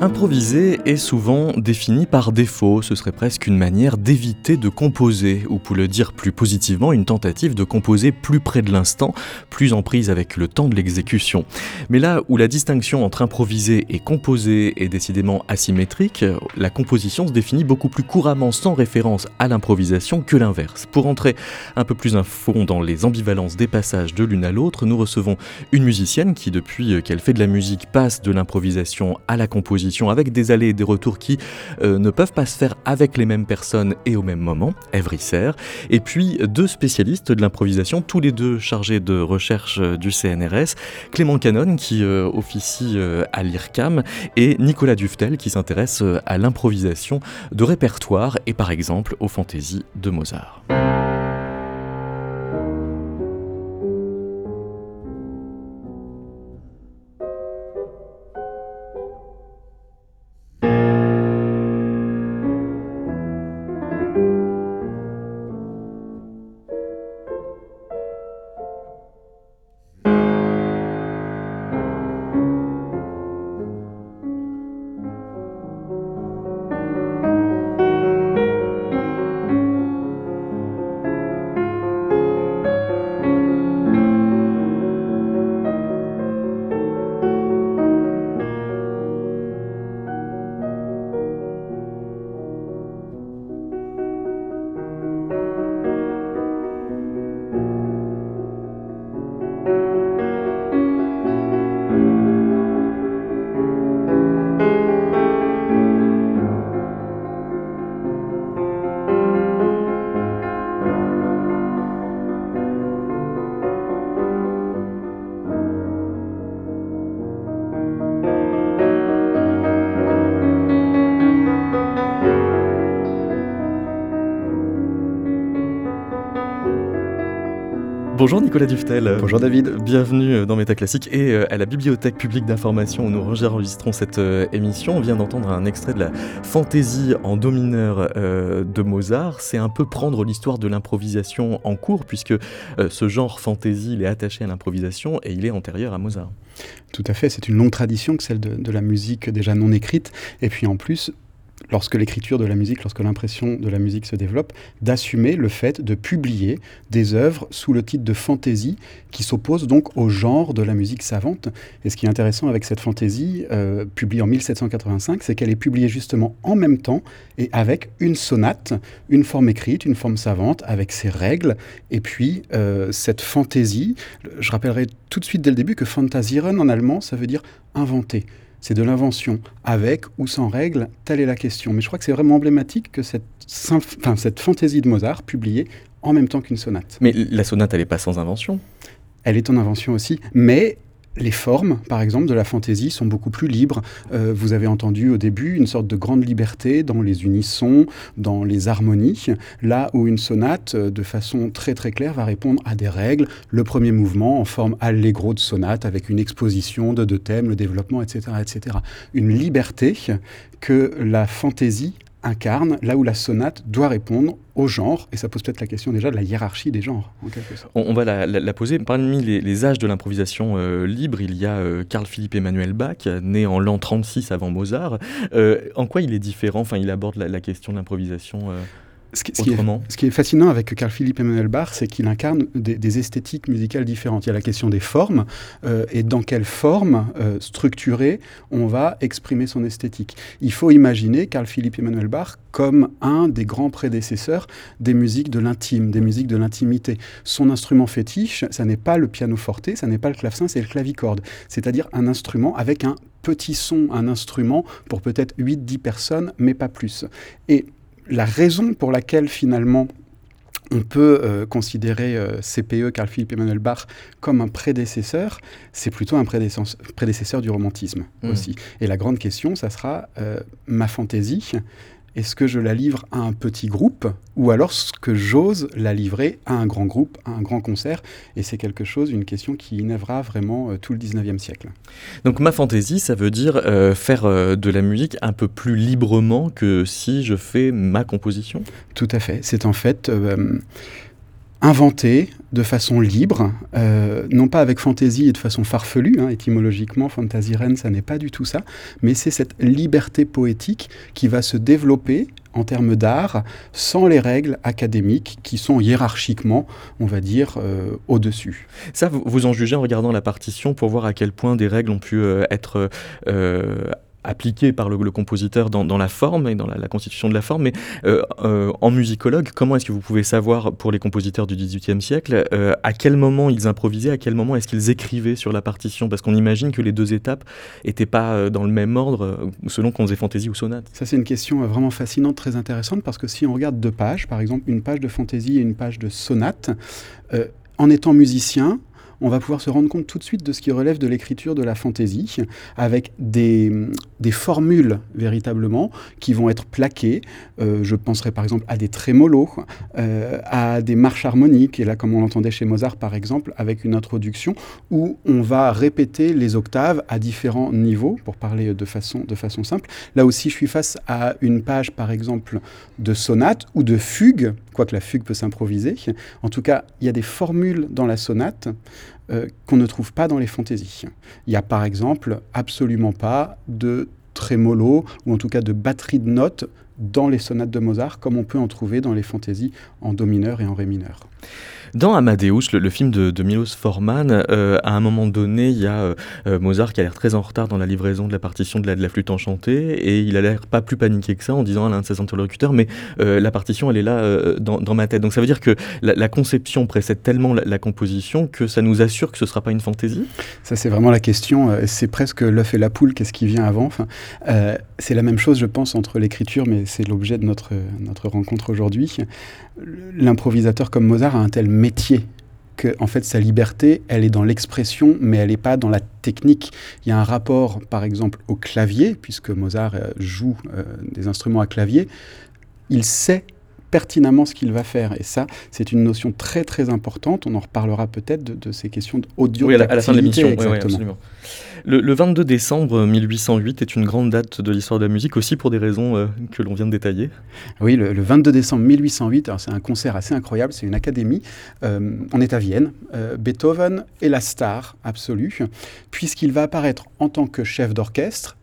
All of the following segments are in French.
Improviser est souvent défini par défaut, ce serait presque une manière d'éviter de composer, ou pour le dire plus positivement, une tentative de composer plus près de l'instant, plus en prise avec le temps de l'exécution. Mais là où la distinction entre improviser et composer est décidément asymétrique, la composition se définit beaucoup plus couramment sans référence à l'improvisation que l'inverse. Pour entrer un peu plus à fond dans les ambivalences des passages de l'une à l'autre, nous recevons une musicienne qui, depuis qu'elle fait de la musique, passe de l'improvisation à la composition avec des allées et des retours qui euh, ne peuvent pas se faire avec les mêmes personnes et au même moment, Evry et puis deux spécialistes de l'improvisation, tous les deux chargés de recherche euh, du CNRS, Clément Canon qui euh, officie à l'IRCAM et Nicolas Duftel qui s'intéresse à l'improvisation de répertoire et par exemple aux fantaisies de Mozart. Bonjour Nicolas Duftel. Bonjour David. Bienvenue dans Métaclassique et euh, à la Bibliothèque publique d'information où nous enregistrons cette euh, émission. On vient d'entendre un extrait de la fantaisie en do mineur euh, de Mozart. C'est un peu prendre l'histoire de l'improvisation en cours puisque ce genre fantaisie il est attaché à l'improvisation et il est antérieur à Mozart. Tout à fait, c'est une longue tradition que celle de, de la musique déjà non écrite et puis en plus lorsque l'écriture de la musique, lorsque l'impression de la musique se développe, d'assumer le fait de publier des œuvres sous le titre de fantaisie qui s'oppose donc au genre de la musique savante. Et ce qui est intéressant avec cette fantaisie, euh, publiée en 1785, c'est qu'elle est publiée justement en même temps et avec une sonate, une forme écrite, une forme savante, avec ses règles. Et puis euh, cette fantaisie, je rappellerai tout de suite dès le début que Fantasieren en allemand, ça veut dire inventer c'est de l'invention, avec ou sans règles, telle est la question. Mais je crois que c'est vraiment emblématique que cette, cette fantaisie de Mozart, publiée en même temps qu'une sonate. Mais la sonate, elle n'est pas sans invention Elle est en invention aussi, mais les formes, par exemple, de la fantaisie sont beaucoup plus libres. Euh, vous avez entendu au début une sorte de grande liberté dans les unissons, dans les harmonies, là où une sonate, euh, de façon très très claire, va répondre à des règles. Le premier mouvement en forme allegro de sonate, avec une exposition de deux thèmes, le développement, etc., etc. Une liberté que la fantaisie incarne, là où la sonate doit répondre au genre, et ça pose peut-être la question déjà de la hiérarchie des genres. On, va la, poser. Parmi les, âges de l'improvisation euh, libre, il y a euh, Carl Philippe Emmanuel Bach, né en l'an 36 avant Mozart. Euh, en quoi il est différent? Enfin, il aborde la, question de l'improvisation ce qui, est, fascinant avec Carl Philippe Emmanuel Bach, c'est qu'il incarne des, esthétiques musicales différentes. Il y a la question des formes euh, et dans quelle forme euh, structurée on va exprimer son esthétique. Il faut imaginer Carl Philippe Emmanuel Bach comme un des grands prédécesseurs des musiques de l'intime, des musiques de l'intimité. Son instrument fétiche, ça n'est pas le piano forte, ça n'est pas le clavecin, c'est le clavicorde, c'est-à-dire un instrument avec un petit son, un instrument pour peut-être 8-10 personnes, mais pas plus. Et la raison pour laquelle finalement on peut euh, considérer euh, CPE, Carl Philipp Emmanuel Bach, comme un prédécesseur, c'est plutôt un prédécesseur, du romantisme mmh. aussi. Et la grande question, ça sera euh, ma fantaisie Est-ce que je la livre à un petit groupe ou alors est-ce que j'ose la livrer à un grand groupe, à un grand concert? Et c'est quelque chose, une question qui innévera vraiment tout le 19e siècle. Donc ma fantaisie, ça veut dire faire de la musique un peu plus librement que si je fais ma composition? Tout à fait. C'est en fait inventé de façon libre, euh, non pas avec fantaisie et de façon farfelue, hein, étymologiquement, Fantasiren, ça n'est pas du tout ça, mais c'est cette liberté poétique qui va se développer en termes d'art sans les règles académiques qui sont hiérarchiquement, on va dire, euh, au-dessus. Ça, vous, en jugez en regardant la partition pour voir à quel point des règles ont pu euh, être appliqué par le, compositeur dans, la forme et dans la, constitution de la forme, mais euh, euh, en musicologue, comment est-ce que vous pouvez savoir pour les compositeurs du XVIIIe siècle euh, à quel moment ils improvisaient, à quel moment est-ce qu'ils écrivaient sur la partition? Parce qu'on imagine que les deux étapes n'étaient pas dans le même ordre selon qu'on faisait fantaisie ou sonate. Ça c'est une question vraiment fascinante, très intéressante, parce que si on regarde deux pages, par exemple une page de fantaisie et une page de sonate, en étant musicien, on va pouvoir se rendre compte tout de suite de ce qui relève de l'écriture de la fantaisie, avec des, formules véritablement qui vont être plaquées. Euh, je penserai par exemple à des trémolos, euh, à des marches harmoniques, et là comme on l'entendait chez Mozart par exemple, avec une introduction où on va répéter les octaves à différents niveaux, pour parler de façon, de façon simple. Là aussi, je suis face à une page par exemple de sonate ou de fugue, quoique la fugue peut s'improviser. En tout cas, il y a des formules dans la sonate euh, qu'on ne trouve pas dans les fantaisies. Il n'y a par exemple absolument pas de trémolo ou en tout cas de batterie de notes dans les sonates de Mozart comme on peut en trouver dans les fantaisies en do mineur et en ré mineur. Dans Amadeus, le, film de, de, Milos Forman, euh, à un moment donné, il y a euh, euh, Mozart qui a l'air très en retard dans la livraison de la partition de la, de la flûte enchantée, et il a l'air pas plus paniqué que ça en disant à l'un de ses interlocuteurs, mais la partition, elle est là dans, dans, ma tête. Donc ça veut dire que la, conception précède tellement la, composition que ça nous assure que ce ne sera pas une fantaisie? Ça, c'est vraiment la question. C'est presque l'œuf et la poule, qu'est-ce qui vient avant? C'est la même chose, je pense, entre l'écriture, mais c'est l'objet de notre, notre rencontre aujourd'hui. L'improvisateur comme Mozart a un tel métier que en fait sa liberté, elle est dans l'expression, mais elle n'est pas dans la technique. Il y a un rapport, par exemple, au clavier, puisque Mozart euh, joue euh, des instruments à clavier. Il sait pertinemment ce qu'il va faire. Et ça, c'est une notion très très importante. On en reparlera peut-être de, ces questions d'audio. Oui, à la, fin de l'émission. Oui, le, 22 décembre 1808 est une grande date de l'histoire de la musique aussi pour des raisons euh, que l'on vient de détailler. Oui, le, 22 décembre 1808, c'est un concert assez incroyable, c'est une académie. Euh, on est à Vienne. Euh, Beethoven est la star absolue, puisqu'il va apparaître en tant que chef d'orchestre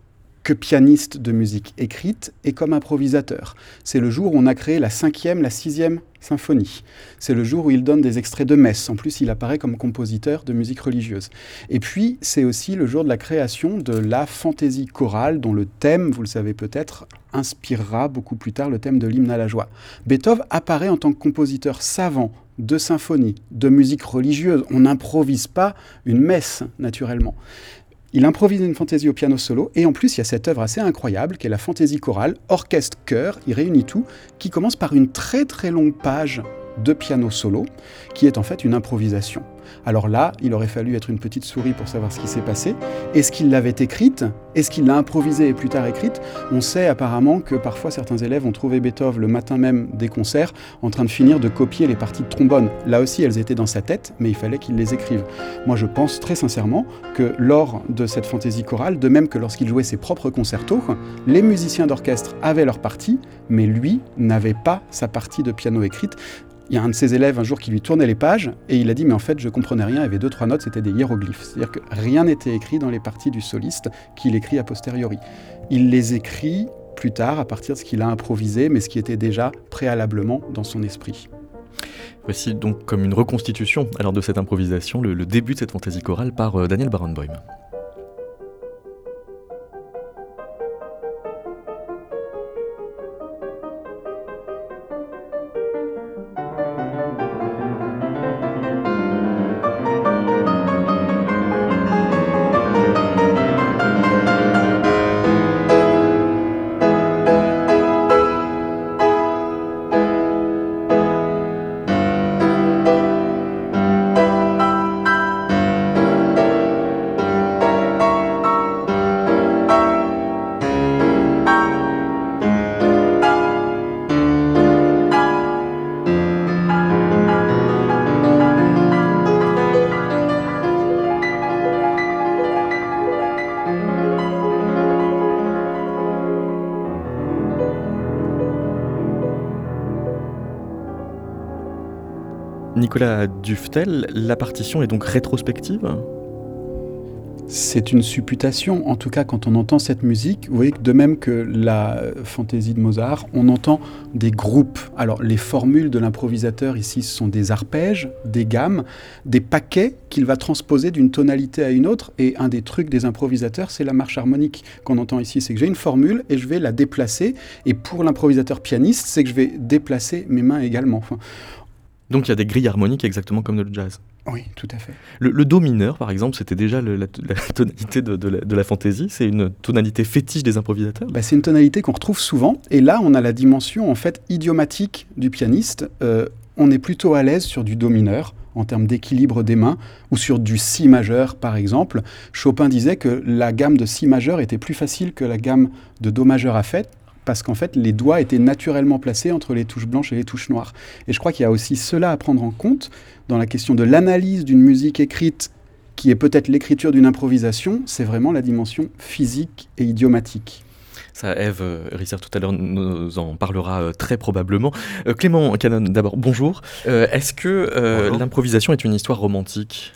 que pianiste de musique écrite et comme improvisateur. C'est le jour où on a créé la cinquième, la sixième symphonie. C'est le jour où il donne des extraits de messe. En plus, il apparaît comme compositeur de musique religieuse. Et puis, c'est aussi le jour de la création de la fantaisie chorale, dont le thème, vous le savez peut-être, inspirera beaucoup plus tard le thème de l'hymne à la joie. Beethoven apparaît en tant que compositeur savant de symphonie, de musique religieuse. On n'improvise pas une messe, naturellement. Il improvise une fantaisie au piano solo, et en plus il y a cette œuvre assez incroyable qui est la fantaisie chorale, orchestre-chœur, il réunit tout, qui commence par une très très longue page de piano solo, qui est en fait une improvisation. Alors là, il aurait fallu être une petite souris pour savoir ce qui s'est passé. Est-ce qu'il l'avait écrite? Est-ce qu'il l'a improvisée et plus tard écrite? On sait apparemment que parfois certains élèves ont trouvé Beethoven le matin même des concerts en train de finir de copier les parties de trombone. Là aussi, elles étaient dans sa tête, mais il fallait qu'il les écrive. Moi, je pense très sincèrement que lors de cette fantaisie chorale, de même que lorsqu'il jouait ses propres concertos, les musiciens d'orchestre avaient leur partie, mais lui n'avait pas sa partie de piano écrite. Il y a un de ses élèves un jour qui lui tournait les pages et il a dit mais en fait je comprenais rien, il y avait deux trois notes, c'était des hiéroglyphes. C'est-à-dire que rien n'était écrit dans les parties du soliste qu'il écrit a posteriori. Il les écrit plus tard à partir de ce qu'il a improvisé, mais ce qui était déjà préalablement dans son esprit. Voici donc comme une reconstitution alors de cette improvisation, le, début de cette fantaisie chorale par euh, Daniel Barenboim. Nicolas Duftel, la partition est donc rétrospective c'est une supputation, en tout cas quand on entend cette musique, vous voyez que de même que la fantaisie de Mozart, on entend des groupes. Alors les formules de l'improvisateur ici sont des arpèges, des gammes, des paquets qu'il va transposer d'une tonalité à une autre. Et un des trucs des improvisateurs, c'est la marche harmonique qu'on entend ici. C'est que j'ai une formule et je vais la déplacer. Et pour l'improvisateur pianiste, c'est que je vais déplacer mes mains également. Donc il y a des grilles harmoniques exactement comme dans le jazz. Oui, tout à fait. Le, do mineur, par exemple, c'était déjà la, tonalité de, la, fantaisie. C'est une tonalité fétiche des improvisateurs. Bah, c'est une tonalité qu'on retrouve souvent. Et là, on a la dimension en fait idiomatique du pianiste. Euh, on est plutôt à l'aise sur du do mineur en termes d'équilibre des mains, ou sur du si majeur par exemple. Chopin disait que la gamme de si majeur était plus facile que la gamme de do majeur à fait, parce qu'en fait, les doigts étaient naturellement placés entre les touches blanches et les touches noires. Et je crois qu'il y a aussi cela à prendre en compte dans la question de l'analyse d'une musique écrite qui est peut-être l'écriture d'une improvisation, c'est vraiment la dimension physique et idiomatique. Ça, Eve euh, Risser tout à l'heure nous en parlera euh, très probablement. Euh, Clément Canon, d'abord, bonjour. Est-ce que l'improvisation est une histoire romantique?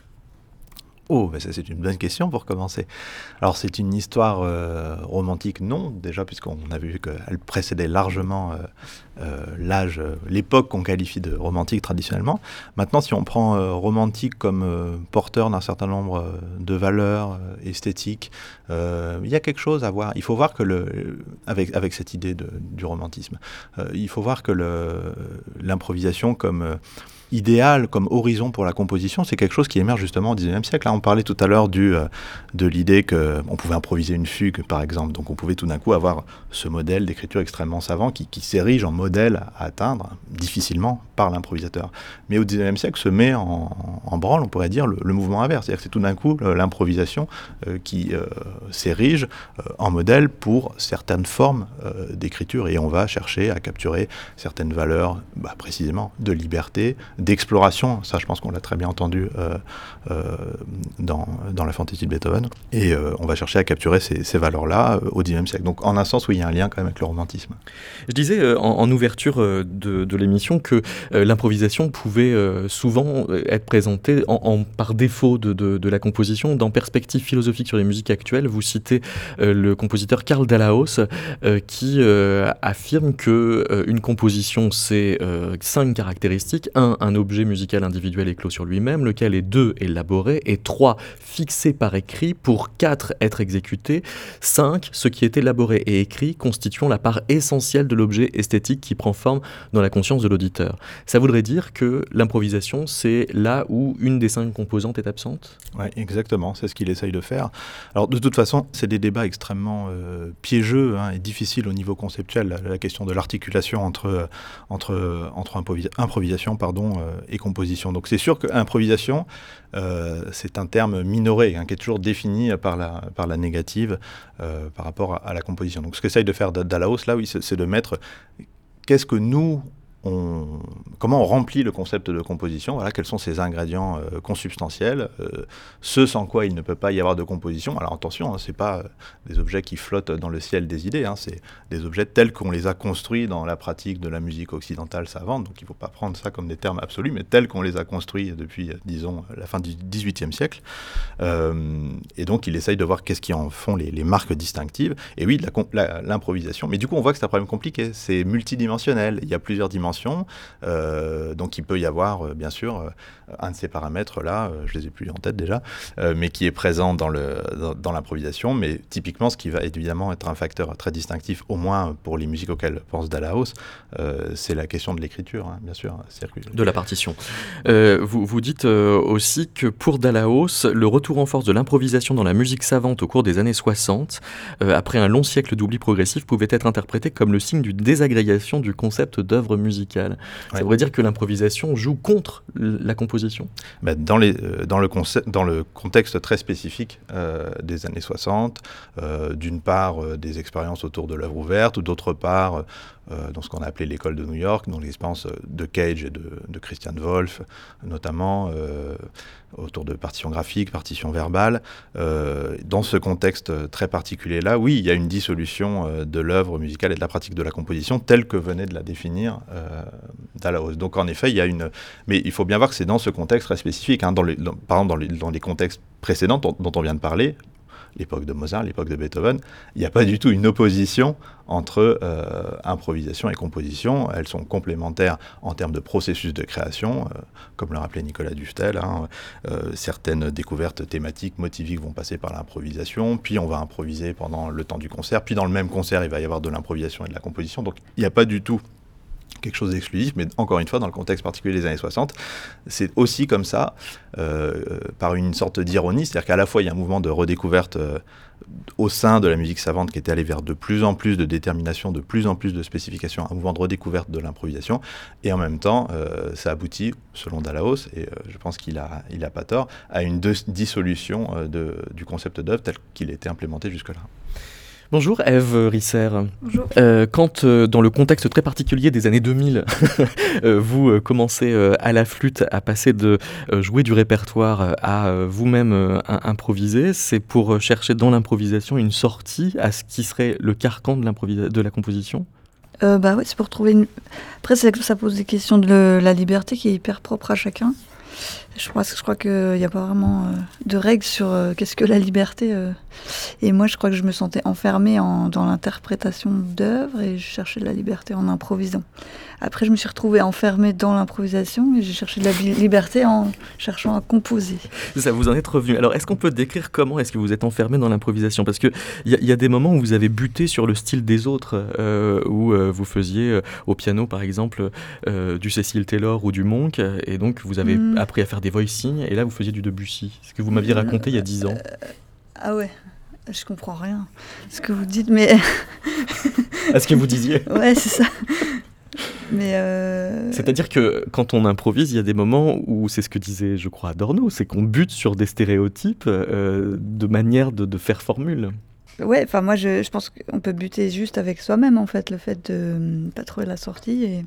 Oh, ben ça c'est une bonne question pour commencer. Alors c'est une histoire euh, romantique, non, déjà puisqu'on a vu qu'elle précédait largement euh, euh, l'âge, l'époque qu'on qualifie de romantique traditionnellement. Maintenant, si on prend romantique comme porteur d'un certain nombre de valeurs esthétiques, il y a quelque chose à voir. Il faut voir que le, avec, cette idée du romantisme, il faut voir que l'improvisation comme idéal comme horizon pour la composition, c'est quelque chose qui émerge justement au XIXe siècle. Là, on parlait tout à l'heure euh, de l'idée qu'on pouvait improviser une fugue, par exemple. Donc on pouvait tout d'un coup avoir ce modèle d'écriture extrêmement savant qui, s'érige en modèle à atteindre difficilement par l'improvisateur. Mais au XIXe siècle se met en, branle, on pourrait dire, le, mouvement inverse. C'est-à-dire que c'est tout d'un coup l'improvisation euh, qui euh, s'érige en modèle pour certaines formes d'écriture et on va chercher à capturer certaines valeurs, bah, précisément, de liberté, d'exploration. Ça, je pense qu'on l'a très bien entendu euh, euh, dans, la fantaisie de Beethoven. Et euh, on va chercher à capturer ces, valeurs-là au XIXe siècle. Donc, en un sens, oui, il y a un lien quand même avec le romantisme. Je disais en, ouverture de, l'émission que l'improvisation pouvait souvent être présentée en, par défaut de, la composition. Dans Perspective philosophique sur les musiques actuelles, vous citez le compositeur Karl Dallaos qui affirme que une composition, c'est cinq caractéristiques. Un un objet musical individuel éclos sur lui-même, lequel est deux élaboré et trois fixé par écrit pour quatre être exécuté, cinq ce qui est élaboré et écrit constituant la part essentielle de l'objet esthétique qui prend forme dans la conscience de l'auditeur. Ça voudrait dire que l'improvisation, c'est là où une des cinq composantes est absente? Oui, exactement, c'est ce qu'il essaye de faire. Alors de toute façon, c'est des débats extrêmement euh, piégeux hein, et difficiles au niveau conceptuel, la, question de l'articulation entre, entre, entre improvisation pardon, euh, et composition. Donc c'est sûr qu'improvisation, euh, c'est un terme minoré, hein, qui est toujours défini par la, par la négative euh, par rapport à, la composition. Donc ce qu'essaye de faire Dalaos, là, c'est de mettre qu'est-ce que nous, comment on remplit le concept de composition, voilà, quels sont ces ingrédients euh, consubstantiels, euh, ce sans quoi il ne peut pas y avoir de composition. Alors attention, hein, ce n'est pas euh, des objets qui flottent dans le ciel des idées, hein, c'est des objets tels qu'on les a construits dans la pratique de la musique occidentale savante, donc il ne faut pas prendre ça comme des termes absolus, mais tels qu'on les a construits depuis, disons, la fin du XVIIIe siècle. et donc il essaye de voir qu'est-ce qui en font les, marques distinctives. Et oui, l'improvisation, mais du coup on voit que c'est un problème compliqué, c'est multidimensionnel, il y a plusieurs dimensions euh, donc il peut y avoir, euh, bien sûr, euh, un de ces paramètres là, je les ai plus en tête déjà, mais qui est présent dans l'improvisation. Dans, mais typiquement, ce qui va évidemment être un facteur très distinctif, au moins pour les musiques auxquelles pense Dallaos, c'est la question de l'écriture, hein, bien sûr. De la partition. vous, vous dites aussi que pour Dallaos, le retour en force de l'improvisation dans la musique savante au cours des années 60, après un long siècle d'oubli progressif, pouvait être interprété comme le signe d'une désagrégation du concept d'œuvre musicale musicale. Ça voudrait dire que l'improvisation joue contre la composition bah, dans, les, euh, dans, le concept, dans le contexte très spécifique euh, des années 60, euh, d'une part des expériences autour de l'œuvre ouverte, ou d'autre part dans ce qu'on a appelé l'école de New York, dans l'expérience de Cage et de, Christian Wolff, notamment autour de partitions graphiques, partitions verbales. dans ce contexte très particulier-là, oui, il y a une dissolution de l'œuvre musicale et de la pratique de la composition telle que venait de la définir Dallas. Donc en effet, il y a une... Mais il faut bien voir que c'est dans ce contexte très spécifique. Hein, dans les, par exemple, dans les, contextes précédents dont, on vient de parler, l'époque de Mozart, l'époque de Beethoven, il n'y a pas du tout une opposition entre euh, improvisation et composition. Elles sont complémentaires en termes de processus de création, euh, comme le rappelait Nicolas Duftel. Hein. Euh, certaines découvertes thématiques, motiviques vont passer par l'improvisation, puis on va improviser pendant le temps du concert, puis dans le même concert, il va y avoir de l'improvisation et de la composition. Donc il n'y a pas du tout quelque chose d'exclusif, mais encore une fois, dans le contexte particulier des années 60, c'est aussi comme ça, euh, par une sorte d'ironie, c'est-à-dire qu'à la fois il y a un mouvement de redécouverte euh, au sein de la musique savante qui était allé vers de plus en plus de détermination, de plus en plus de spécification, un mouvement de redécouverte de l'improvisation, et en même temps, euh, ça aboutit, selon Dalaos, et je pense qu'il a, il a pas tort, à une dissolution du concept d'œuvre tel qu'il était implémenté jusque-là. Bonjour Eve Risser. Bonjour. Euh, quand euh, dans le contexte très particulier des années 2000, euh, vous commencez à la flûte à passer de jouer du répertoire à vous-même improviser, c'est pour chercher dans l'improvisation une sortie à ce qui serait le carcan de, de la composition? Bah ouais, c'est pour trouver une. Après, ça pose des questions de la liberté qui est hyper propre à chacun. Je crois, je crois qu'il n'y a pas vraiment euh, de règles sur euh, qu'est-ce que la liberté. Euh. Et moi, je crois que je me sentais enfermée dans l'interprétation d'œuvres et je cherchais de la liberté en improvisant. Après, je me suis retrouvée enfermée dans l'improvisation et j'ai cherché de la liberté en cherchant à composer. Ça vous en est revenu. Alors, est-ce qu'on peut décrire comment est-ce que vous êtes enfermée dans l'improvisation? Parce qu'il y, y, a des moments où vous avez buté sur le style des autres, où vous faisiez au piano, par exemple, du Cecil Taylor ou du Monk, et donc vous avez hmm. appris à faire des voicings, et là vous faisiez du Debussy. Ce que vous m'aviez raconté il y a dix ans. ah ouais je comprends rien ce que vous dites, mais. à ce que vous disiez Ouais, c'est ça. Mais euh, C'est-à-dire que quand on improvise, il y a des moments où c'est ce que disait, je crois, Adorno, c'est qu'on bute sur des stéréotypes euh, de manière de, faire formule. Ouais, enfin moi je, je pense qu'on peut buter juste avec soi-même en fait, le fait de ne pas trouver la sortie. Et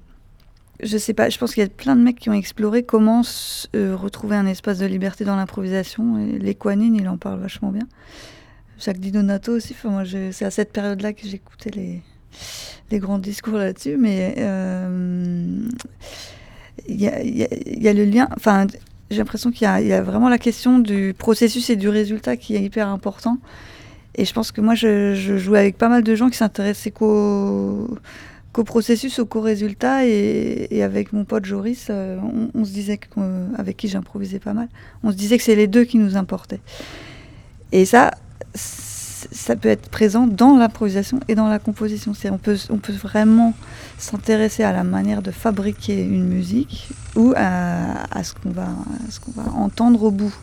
je sais pas, je pense qu'il y a plein de mecs qui ont exploré comment euh, retrouver un espace de liberté dans l'improvisation. Et Lequanine, il en parle vachement bien. Jacques Di Donato aussi. Enfin, c'est à cette période-là que j'écoutais les, grands discours là-dessus, mais euh, il y, a, le lien. Enfin, j'ai l'impression qu'il y, a vraiment la question du processus et du résultat qui est hyper important. Et je pense que moi, je, jouais avec pas mal de gens qui s'intéressaient qu'au processus, au co-résultat. Et, avec mon pote Joris, euh, on, se disait, avec qui j'improvisais pas mal, on se disait que c'est les deux qui nous importaient. Et ça, ça peut être présent dans l'improvisation et dans la composition. On peut, on peut vraiment s'intéresser à la manière de fabriquer une musique ou à, ce qu'on va entendre au bout.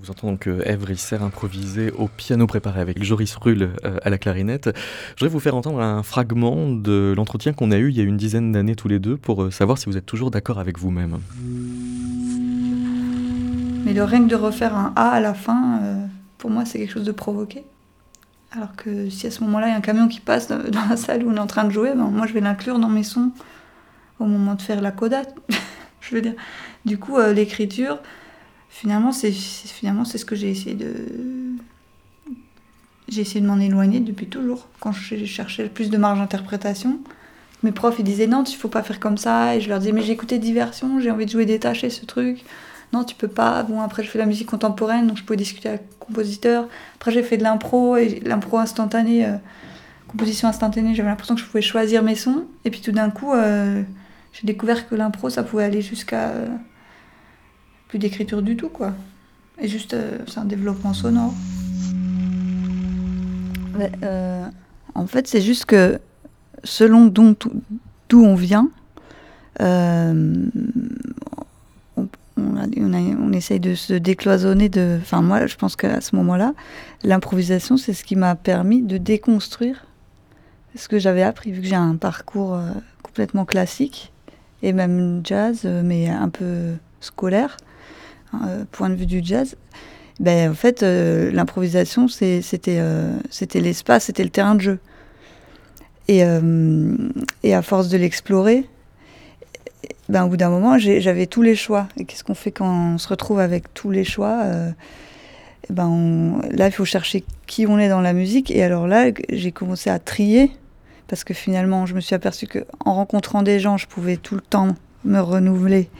Vous entendez donc Eve Risser improviser au piano préparé avec Joris Rull euh, à la clarinette. Je voudrais vous faire entendre un fragment de l'entretien qu'on a eu il y a une dizaine d'années tous les deux pour euh, savoir si vous êtes toujours d'accord avec vous-même. Mais le règne de refaire un A à la fin, euh, pour moi, c'est quelque chose de provoqué. Alors que si à ce moment-là, il y a un camion qui passe dans la salle où on est en train de jouer, ben, moi, je vais l'inclure dans mes sons au moment de faire la coda. je veux dire. Du coup, l'écriture, finalement, c'est finalement c'est ce que j'ai essayé de j'ai essayé de m'en éloigner depuis toujours. Quand je cherchais plus de marge d'interprétation, mes profs ils disaient non, il faut pas faire comme ça, et je leur disais mais j'ai écouté diversion, j'ai envie de jouer détaché ce truc. Non, tu peux pas. Bon, après, je fais de la musique contemporaine, donc je pouvais discuter avec le compositeur. Après, j'ai fait de l'impro, et l'impro instantanée, euh, composition instantanée, j'avais l'impression que je pouvais choisir mes sons. Et puis tout d'un coup, euh, j'ai découvert que l'impro, ça pouvait aller jusqu'à euh, plus d'écriture du tout, quoi. Et juste, euh, c'est un développement sonore. Euh, en fait, c'est juste que selon d'où on vient, euh, on, on, essaye de se décloisonner de. Enfin, moi, je pense qu'à ce moment-là, l'improvisation, c'est ce qui m'a permis de déconstruire ce que j'avais appris, vu que j'ai un parcours complètement classique et même jazz, mais un peu scolaire. Euh, point de vue du jazz, ben, en fait, euh, l'improvisation, c'était euh, c'était l'espace, c'était le terrain de jeu. Et, à force de l'explorer, ben, au bout d'un moment, j'avais tous les choix. Et qu'est-ce qu'on fait quand on se retrouve avec tous les choix ben Là, il faut chercher qui on est dans la musique. Et alors là, j'ai commencé à trier. Parce que finalement, je me suis aperçu qu'en rencontrant des gens, je pouvais tout le temps me renouveler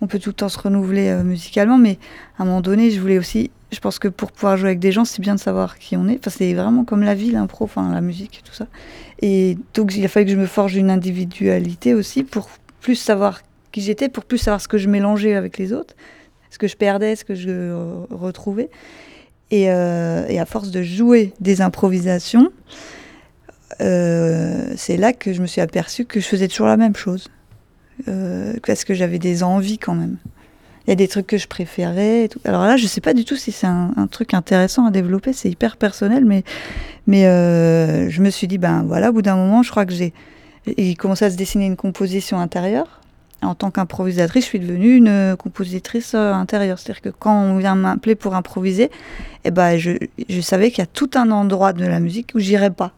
on peut tout le temps se renouveler euh, musicalement, mais à un moment donné, je voulais aussi, je pense que pour pouvoir jouer avec des gens, c'est bien de savoir qui on est. Enfin, c'est vraiment comme la vie, l'impro, enfin la musique, tout ça. Et donc, il a fallu que je me forge une individualité aussi pour plus savoir qui j'étais, pour plus savoir ce que je mélangeais avec les autres, ce que je perdais, ce que je retrouvais. Et, euh, et à force de jouer des improvisations, euh, c'est là que je me suis aperçue que je faisais toujours la même chose euh, parce que j'avais des envies quand même. Il y a des trucs que je préférais. Alors là, je sais pas du tout si c'est un, truc intéressant à développer, c'est hyper personnel, mais, mais euh, je me suis dit, ben voilà, au bout d'un moment, je crois que j'ai. Il commençait à se dessiner une composition intérieure. En tant qu'improvisatrice, je suis devenue une compositrice euh, intérieure. C'est-à-dire que quand on vient m'appeler pour improviser, eh ben, je, savais qu'il y a tout un endroit de la musique où j'irais pas.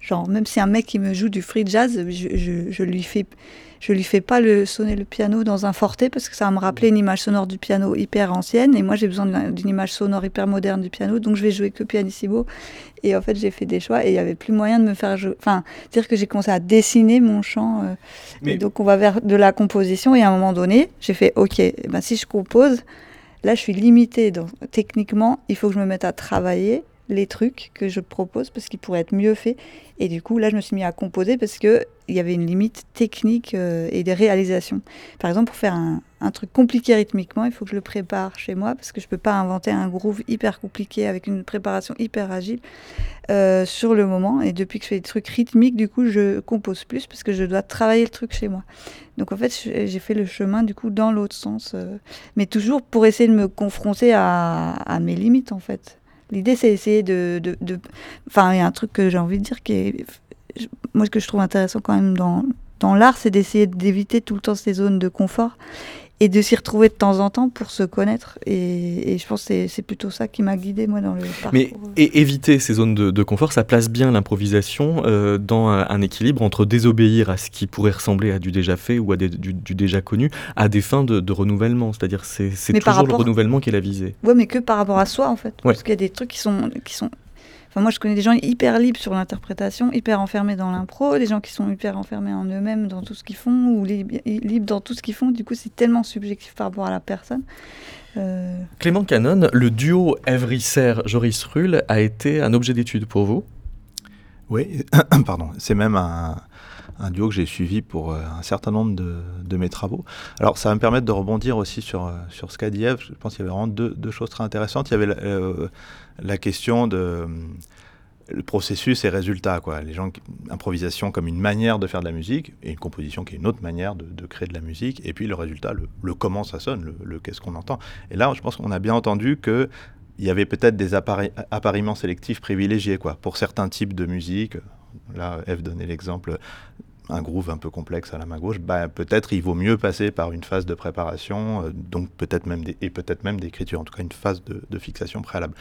Genre, même si un mec qui me joue du free jazz, je, je lui fais je lui fais pas le, sonner le piano dans un forté parce que ça va me rappeler une image sonore du piano hyper ancienne. Et moi j'ai besoin d'une image sonore hyper moderne du piano. Donc je vais jouer que pianissimo. Et en fait j'ai fait des choix et il y avait plus moyen de me faire jouer enfin dire que j'ai commencé à dessiner mon chant euh, Mais... donc on va vers de la composition. Et à un moment donné j'ai fait ok eh ben si je compose là je suis limitée donc techniquement il faut que je me mette à travailler les trucs que je propose parce qu'ils pourraient être mieux faits. Et du coup, là, je me suis mis à composer parce qu'il y avait une limite technique euh, et des réalisations. Par exemple, pour faire un, truc compliqué rythmiquement, il faut que je le prépare chez moi parce que je ne peux pas inventer un groove hyper compliqué avec une préparation hyper agile euh, sur le moment. Et depuis que je fais des trucs rythmiques, du coup, je compose plus parce que je dois travailler le truc chez moi. Donc en fait, j'ai fait le chemin du coup dans l'autre sens, euh, mais toujours pour essayer de me confronter à, à mes limites en fait. L'idée, c'est essayer de, Enfin, il y a un truc que j'ai envie de dire qui est. Moi, ce que je trouve intéressant quand même dans, dans l'art, c'est d'essayer d'éviter tout le temps ces zones de confort et de s'y retrouver de temps en temps pour se connaître. Et, je pense que c'est plutôt ça qui m'a guidé, moi, dans le parcours. Mais et éviter ces zones de, confort, ça place bien l'improvisation euh, dans un, équilibre entre désobéir à ce qui pourrait ressembler à du déjà fait ou à du, déjà connu, à des fins de, renouvellement. C'est-à-dire c'est toujours le renouvellement qui est la visée. Oui, mais que par rapport à soi, en fait. Parce qu'il y a des trucs qui sont, qui sont moi, je connais des gens hyper libres sur l'interprétation, hyper enfermés dans l'impro, des gens qui sont hyper enfermés en eux-mêmes dans tout ce qu'ils font, ou libres dans tout ce qu'ils font. Du coup, c'est tellement subjectif par rapport à la personne. Euh, Clément Canon, le duo Evry-Joris Rull a été un objet d'étude pour vous? Oui, pardon. C'est même un, duo que j'ai suivi pour euh, un certain nombre de, mes travaux. Alors, ça va me permettre de rebondir aussi sur, euh, sur ce qu'a dit Eve. Je pense qu'il y avait vraiment deux, choses très intéressantes. Il y avait la question de, le processus et résultat. Quoi. Les gens, improvisation comme une manière de faire de la musique, et une composition qui est une autre manière de, créer de la musique, et puis le résultat, le, comment ça sonne, le, qu'est-ce qu'on entend. Et là, je pense qu'on a bien entendu que il y avait peut-être des appariements sélectifs privilégiés quoi, pour certains types de musique. Là, Eve donnait l'exemple un groove un peu complexe à la main gauche, bah, peut-être il vaut mieux passer par une phase de préparation, euh, donc peut-être même et peut-être même d'écriture, en tout cas une phase de, fixation préalable.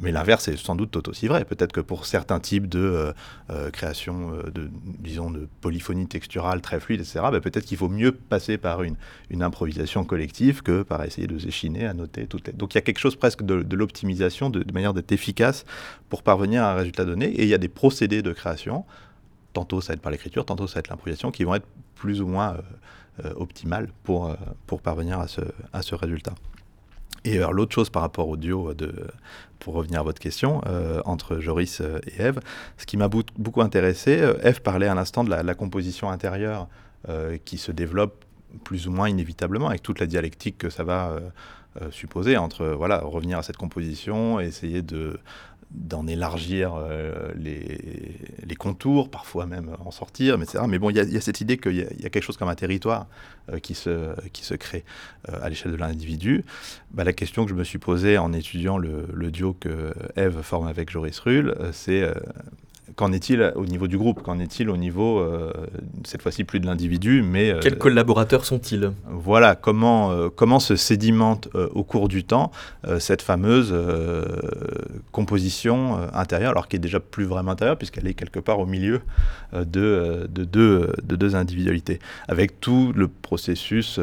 Mais l'inverse est sans doute tout aussi vrai. Peut-être que pour certains types de euh, euh, création, de, disons, de polyphonie texturale très fluide, etc., bah, peut-être qu'il vaut mieux passer par une, improvisation collective que par essayer de s'échiner à noter toutes. Donc il y a quelque chose presque de, l'optimisation, de manière d'être efficace pour parvenir à un résultat donné. Et il y a des procédés de création tantôt ça va être par l'écriture, tantôt ça va être l'improvisation, qui vont être plus ou moins euh, euh, optimales pour, euh, pour parvenir à ce, à ce résultat. Et l'autre chose par rapport au duo, de, pour revenir à votre question, entre Joris et Eve, ce qui m'a beaucoup intéressé, Eve parlait à l'instant de la, composition intérieure qui se développe plus ou moins inévitablement avec toute la dialectique que ça va supposer entre voilà revenir à cette composition, essayer de d'en élargir euh, les, contours, parfois même en sortir, etc. Mais bon, il y, a cette idée qu'il y, a quelque chose comme un territoire euh, qui, se, qui se crée euh, à l'échelle de l'individu. Bah, la question que je me suis posée en étudiant le, le duo que Eve forme avec Joris Rull, c'est Qu'en est-il au niveau du groupe? Qu'en est-il au niveau, euh, cette fois-ci, plus de l'individu, mais... Euh, Quels collaborateurs sont-ils? Voilà, comment, euh, comment se sédimente au cours du temps cette fameuse composition intérieure, alors qui est déjà plus vraiment intérieure, puisqu'elle est quelque part au milieu de, de, deux, de deux individualités, avec tout le processus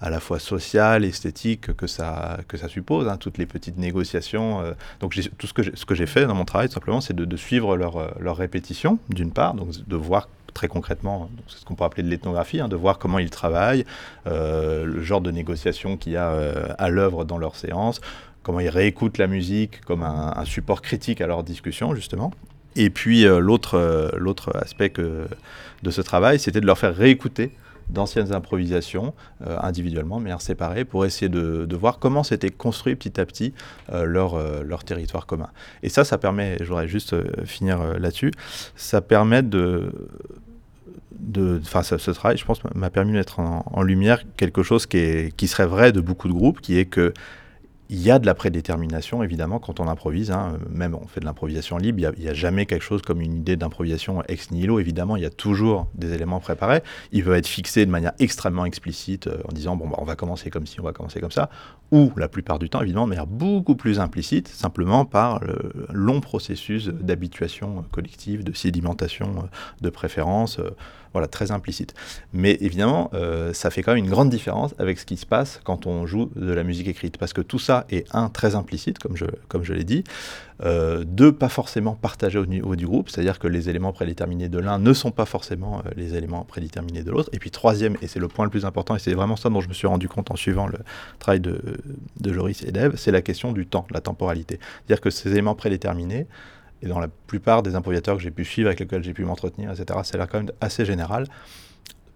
à la fois social, esthétique que ça, que ça suppose, hein, toutes les petites négociations. donc tout ce que j'ai fait dans mon travail, simplement, c'est de, de, suivre leur leur répétition, d'une part, donc de voir très concrètement, c'est ce qu'on peut appeler de l'ethnographie, hein, de voir comment ils travaillent, euh, le genre de négociation qu'il y a euh, à l'œuvre dans leurs séances, comment ils réécoutent la musique comme un, support critique à leur discussion, justement. Et puis euh, l'autre l'autre aspect de ce travail, c'était de leur faire réécouter d'anciennes improvisations euh, individuellement, mais séparées, pour essayer de, voir comment s'était construit petit à petit euh, leur, euh, leur territoire commun. Et ça, ça permet, je voudrais juste finir là-dessus, ça permet de enfin ce, travail, je pense, m'a permis de mettre en, lumière quelque chose qui, qui serait vrai de beaucoup de groupes, qui est que il y a de la prédétermination, évidemment, quand on improvise. Hein. Même on fait de l'improvisation libre, il n'y a, jamais quelque chose comme une idée d'improvisation ex nihilo. Évidemment, il y a toujours des éléments préparés. Il peut être fixé de manière extrêmement explicite euh, en disant bon, bah, on va commencer comme ci, on va commencer comme ça. Ou la plupart du temps, évidemment, de manière beaucoup plus implicite, simplement par le long processus d'habituation collective, de sédimentation euh, de préférence. Euh, voilà, très implicite. Mais évidemment, euh, ça fait quand même une grande différence avec ce qui se passe quand on joue de la musique écrite. Parce que tout ça est, un, très implicite, comme je, l'ai dit. Euh, deux, pas forcément partagé au niveau du groupe. C'est-à-dire que les éléments prédéterminés de l'un ne sont pas forcément euh, les éléments prédéterminés de l'autre. Et puis troisième, et c'est le point le plus important, et c'est vraiment ça dont je me suis rendu compte en suivant le travail de, de Joris et d'Eve, c'est la question du temps, la temporalité. C'est-à-dire que ces éléments prédéterminés, et dans la plupart des improvisateurs que j'ai pu suivre, avec lesquels j'ai pu m'entretenir, etc., c'est là quand même assez général,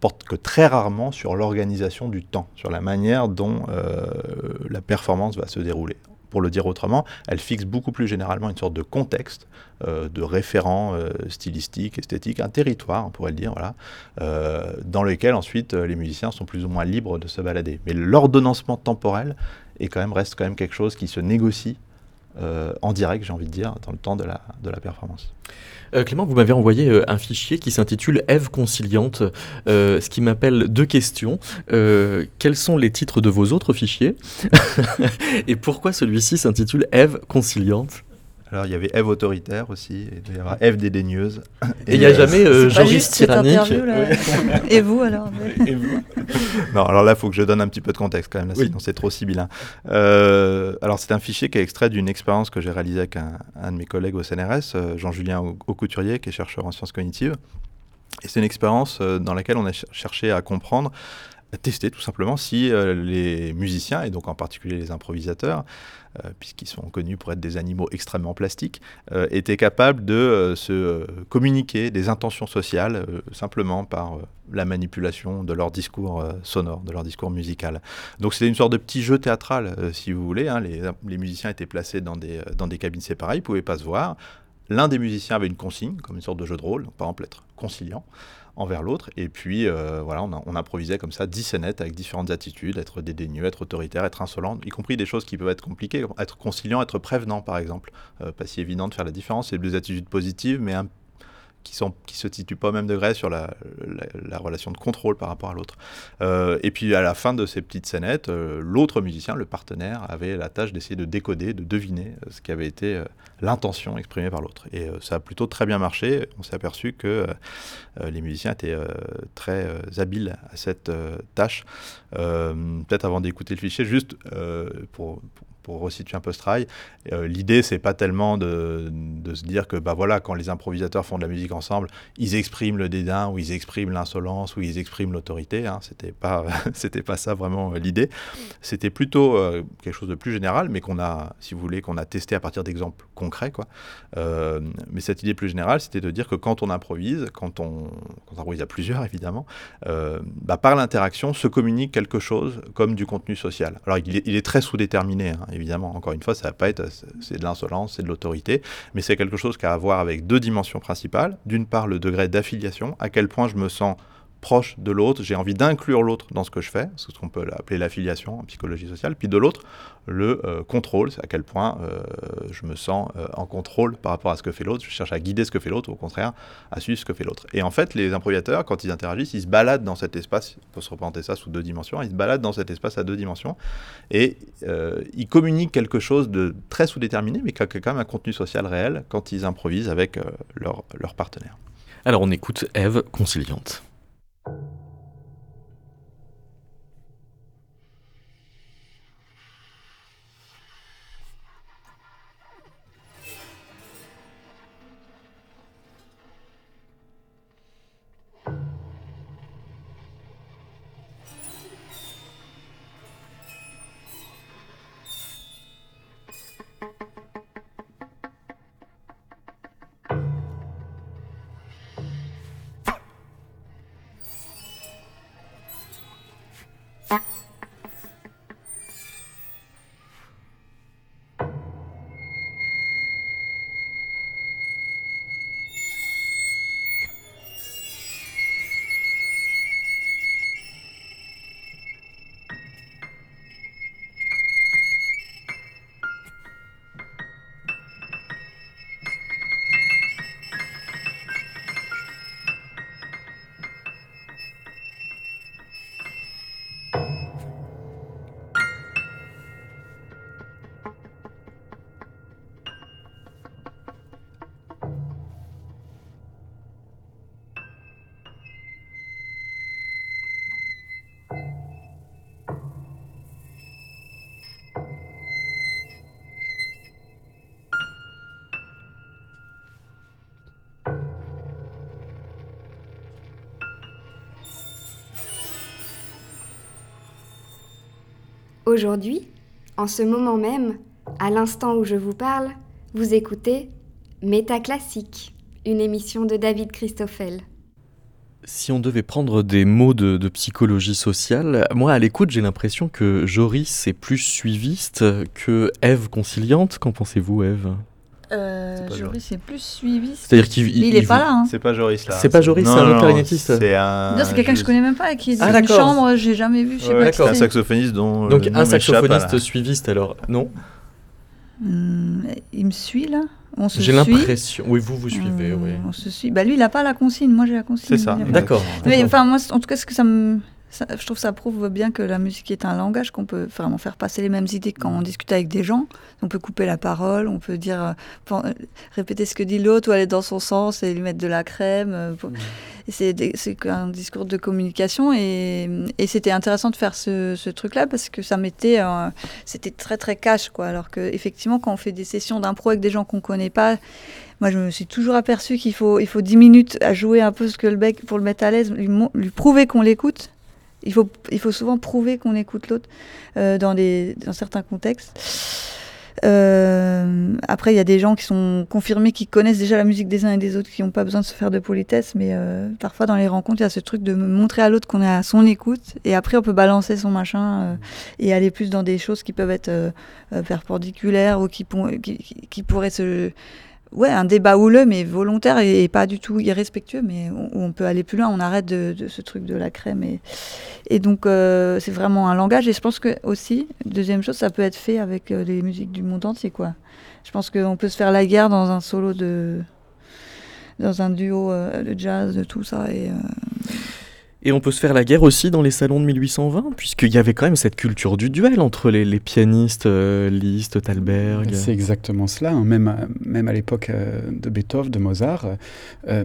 porte que très rarement sur l'organisation du temps, sur la manière dont euh, la performance va se dérouler. Pour le dire autrement, elle fixe beaucoup plus généralement une sorte de contexte, euh, de référent euh, stylistique, esthétique, un territoire, on pourrait le dire, voilà, dans lequel ensuite les musiciens sont plus ou moins libres de se balader. Mais l'ordonnancement temporel est quand même, reste quand même quelque chose qui se négocie euh, en direct, j'ai envie de dire, dans le temps de la, de la performance. Euh, Clément, vous m'avez envoyé euh, un fichier qui s'intitule Eve conciliante, ce qui m'appelle deux questions. quels sont les titres de vos autres fichiers? Et pourquoi celui-ci s'intitule Eve conciliante? Alors il y avait Eve autoritaire aussi, il y aura Eve dédaigneuse. Et il n'y a jamais euh, Joris tyrannique. Et vous alors Et vous Non, alors là il faut que je donne un petit peu de contexte quand même, sinon c'est trop sibyllin. Euh, alors c'est un fichier qui est extrait d'une expérience que j'ai réalisée avec un, de mes collègues au CNRS, euh, Jean-Julien Aucouturier, qui est chercheur en sciences cognitives. Et c'est une expérience euh, dans laquelle on a cherché à comprendre tester tout simplement si les musiciens, et donc en particulier les improvisateurs, euh, puisqu'ils sont connus pour être des animaux extrêmement plastiques, euh, étaient capables de euh, se communiquer des intentions sociales simplement par la manipulation de leur discours sonore, de leur discours musical. Donc c'était une sorte de petit jeu théâtral, si vous voulez. Hein. Les, musiciens étaient placés dans des, dans des cabines séparées, ils ne pouvaient pas se voir l'un des musiciens avait une consigne, comme une sorte de jeu de rôle, par exemple être conciliant envers l'autre. Et puis, euh, voilà, on, improvisait comme ça 10 scénettes avec différentes attitudes, être dédaigneux, être autoritaire, être insolent, y compris des choses qui peuvent être compliquées, être conciliant, être prévenant, par exemple. Euh, pas si évident de faire la différence, c'est deux attitudes positives, mais un qui ne qui se situent pas au même degré sur la, la, relation de contrôle par rapport à l'autre. Euh, et puis à la fin de ces petites scénettes, euh, l'autre musicien, le partenaire, avait la tâche d'essayer de décoder, de deviner euh, ce qui avait été l'intention exprimée par l'autre. Et ça a plutôt très bien marché. On s'est aperçu que les musiciens étaient très habiles à cette tâche. Peut-être avant d'écouter le fichier, juste pour pour resituer un peu ce travail. Euh, L'idée, c'est pas tellement de, se dire que bah voilà, quand les improvisateurs font de la musique ensemble, ils expriment le dédain, ou ils expriment l'insolence, ou ils expriment l'autorité. Hein. C'était pas, c'était pas ça vraiment euh, l'idée. C'était plutôt euh, quelque chose de plus général, mais qu'on a, si vous voulez, qu'on a testé à partir d'exemples concrets, quoi. Euh, mais cette idée plus générale, c'était de dire que quand on improvise, quand on, quand improvise à plusieurs évidemment, bah, par l'interaction se communique quelque chose comme du contenu social. Alors il est, il est très sous-déterminé. Hein évidemment. Encore une fois, ça va pas être, c'est de l'insolence, c'est de l'autorité, mais c'est quelque chose qui a à voir avec deux dimensions principales. D'une part, le degré d'affiliation, à quel point je me sens proche de l'autre, j'ai envie d'inclure l'autre dans ce que je fais, ce qu'on peut appeler l'affiliation en psychologie sociale, puis de l'autre, le euh, contrôle, c'est à quel point euh, je me sens euh, en contrôle par rapport à ce que fait l'autre, je cherche à guider ce que fait l'autre, au contraire, à suivre ce que fait l'autre. Et en fait, les improvisateurs, quand ils interagissent, ils se baladent dans cet espace, il faut se représenter ça sous deux dimensions, ils se baladent dans cet espace à deux dimensions, et ils communiquent quelque chose de très sous-déterminé, mais qui a quand même un contenu social réel quand ils improvisent avec leur, leur partenaire. Alors on écoute Eve, conciliante. you Aujourd'hui, en ce moment même, à l'instant où je vous parle, vous écoutez Métaclassique, une émission de David Christoffel. Si on devait prendre des mots de, psychologie sociale, moi à l'écoute j'ai l'impression que Joris est plus suiviste que Eve conciliante. Qu'en pensez-vous Eve euh, Joris c'est plus suivi. C'est-à-dire qu'il il, est pas là. Hein. C'est pas Joris là. C'est pas Joris, c'est un autre clarinettiste. C'est un. Non, c'est quelqu'un que je connais même pas, qui est dans une chambre, j'ai jamais vu. C'est un saxophoniste dont. Donc un saxophoniste suiviste alors, non hmm, Il me suit là? J'ai l'impression. Oui, vous vous suivez. Hmm, oui. On se suit. Bah lui, il a pas la consigne. Moi, j'ai la consigne. C'est ça. D'accord. Mais enfin, moi, en tout cas, ce que ça me je trouve que ça prouve bien que la musique est un langage qu'on peut vraiment faire passer les mêmes idées quand on discute avec des gens. On peut couper la parole, on peut dire, euh, répéter ce que dit l'autre ou aller dans son sens et lui mettre de la crème. Euh, mmh. C'est un discours de communication et, c'était intéressant de faire ce, truc-là parce que ça mettait, c'était très très cash quoi. Alors que effectivement, quand on fait des sessions d'impro avec des gens qu'on connaît pas, moi, je me suis toujours aperçu qu'il faut, il faut 10 minutes à jouer un peu ce que le bec pour le mettre à l'aise, lui, lui prouver qu'on l'écoute. Il faut, il faut souvent prouver qu'on écoute l'autre euh, dans, certains contextes. Euh, après, il y a des gens qui sont confirmés, qui connaissent déjà la musique des uns et des autres, qui n'ont pas besoin de se faire de politesse, mais euh, parfois dans les rencontres, il y a ce truc de montrer à l'autre qu'on est à son écoute, et après on peut balancer son machin et aller plus dans des choses qui peuvent être perpendiculaires ou qui pourraient se ouais, un débat houleux, mais volontaire et, pas du tout irrespectueux, mais on, peut aller plus loin, on arrête de, ce truc de la crème. Et, donc, euh, c'est vraiment un langage. Et je pense que aussi, deuxième chose, ça peut être fait avec euh, les musiques du monde entier, quoi. Je pense qu'on peut se faire la guerre dans un solo de. dans un duo euh, de jazz, de tout ça. Et, et on peut se faire la guerre aussi dans les salons de 1820, puisqu'il y avait quand même cette culture du duel entre les, pianistes euh, Liszt, Thalberg. C'est exactement cela, hein. même, même à l'époque euh, de Beethoven, de Mozart. Euh,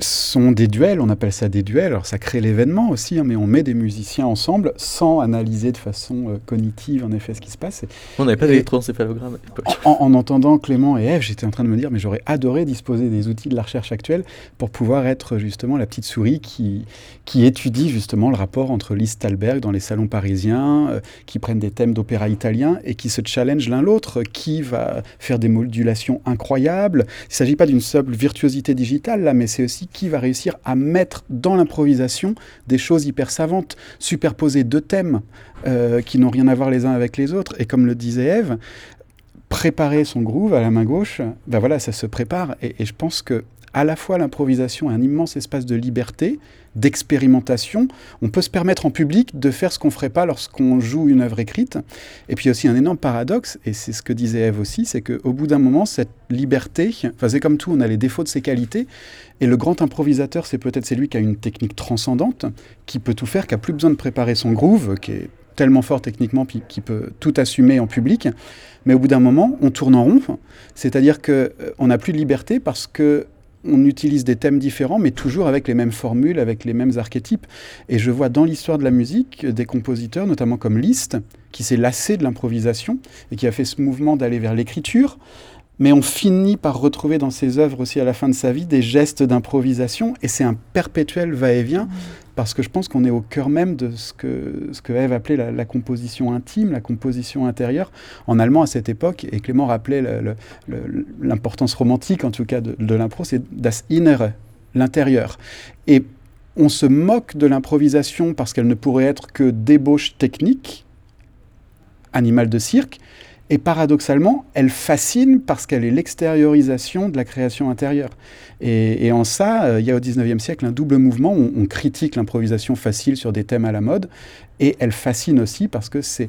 sont des duels, on appelle ça des duels, alors ça crée l'événement aussi, hein, mais on met des musiciens ensemble sans analyser de façon euh, cognitive en effet ce qui se passe. On n'avait pas d'électroencéphalogramme à l'époque. En, entendant Clément et Eve, j'étais en train de me dire, mais j'aurais adoré disposer des outils de la recherche actuelle pour pouvoir être justement la petite souris qui, qui étudie justement le rapport entre Liszt Thalberg dans les salons parisiens, euh, qui prennent des thèmes d'opéra italien et qui se challenge l'un l'autre, qui va faire des modulations incroyables. Il ne s'agit pas d'une simple virtuosité digitale là, mais c'est aussi qui va réussir à mettre dans l'improvisation des choses hyper savantes, superposer deux thèmes euh, qui n'ont rien à voir les uns avec les autres. Et comme le disait Eve, préparer son groove à la main gauche, ben voilà, ça se prépare. Et, et je pense que à la fois l'improvisation est un immense espace de liberté, d'expérimentation. On peut se permettre en public de faire ce qu'on ne ferait pas lorsqu'on joue une œuvre écrite. Et puis aussi un énorme paradoxe, et c'est ce que disait Eve aussi, c'est qu'au bout d'un moment, cette liberté, enfin c'est comme tout, on a les défauts de ses qualités, et le grand improvisateur, c'est peut-être celui qui a une technique transcendante, qui peut tout faire, qui a plus besoin de préparer son groove, qui est tellement fort techniquement, qui peut tout assumer en public. Mais au bout d'un moment, on tourne en rond, c'est-à-dire qu'on euh, n'a plus de liberté parce que on utilise des thèmes différents, mais toujours avec les mêmes formules, avec les mêmes archétypes. Et je vois dans l'histoire de la musique des compositeurs, notamment comme Liszt, qui s'est lassé de l'improvisation et qui a fait ce mouvement d'aller vers l'écriture. Mais on finit par retrouver dans ses œuvres aussi à la fin de sa vie des gestes d'improvisation, et c'est un perpétuel va-et-vient. Mmh parce que je pense qu'on est au cœur même de ce que, ce que Eve appelait la, composition intime, la composition intérieure, en allemand à cette époque, et Clément rappelait l'importance romantique, en tout cas, de, de l'impro, c'est das Innere, l'intérieur. Et on se moque de l'improvisation parce qu'elle ne pourrait être que débauche technique, animal de cirque, et paradoxalement, elle fascine parce qu'elle est l'extériorisation de la création intérieure. Et, en ça, euh, il y a au 19e siècle un double mouvement. On, on critique l'improvisation facile sur des thèmes à la mode, et elle fascine aussi parce que c'est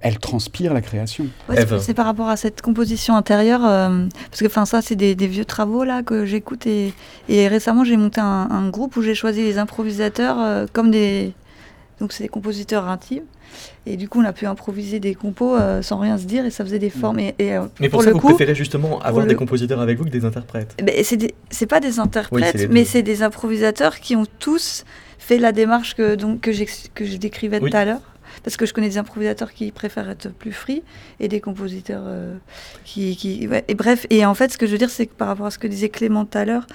elle transpire la création. c'est par rapport à cette composition intérieure, euh, parce que enfin ça c'est des, vieux travaux là que j'écoute et, récemment j'ai monté un, groupe où j'ai choisi les improvisateurs euh, comme des donc c'est des compositeurs intimes et du coup, on a pu improviser des compos euh, sans rien se dire et ça faisait des formes. Et, euh, mais pour, ça, vous préférez justement avoir des compositeurs avec vous que des interprètes? C'est pas des interprètes, mais c'est des improvisateurs qui ont tous fait la démarche que, donc, que, que je décrivais tout à l'heure. Parce que je connais des improvisateurs qui préfèrent être plus free et des compositeurs euh, qui. qui Et bref, et en fait, ce que je veux dire, c'est que par rapport à ce que disait Clément tout à l'heure,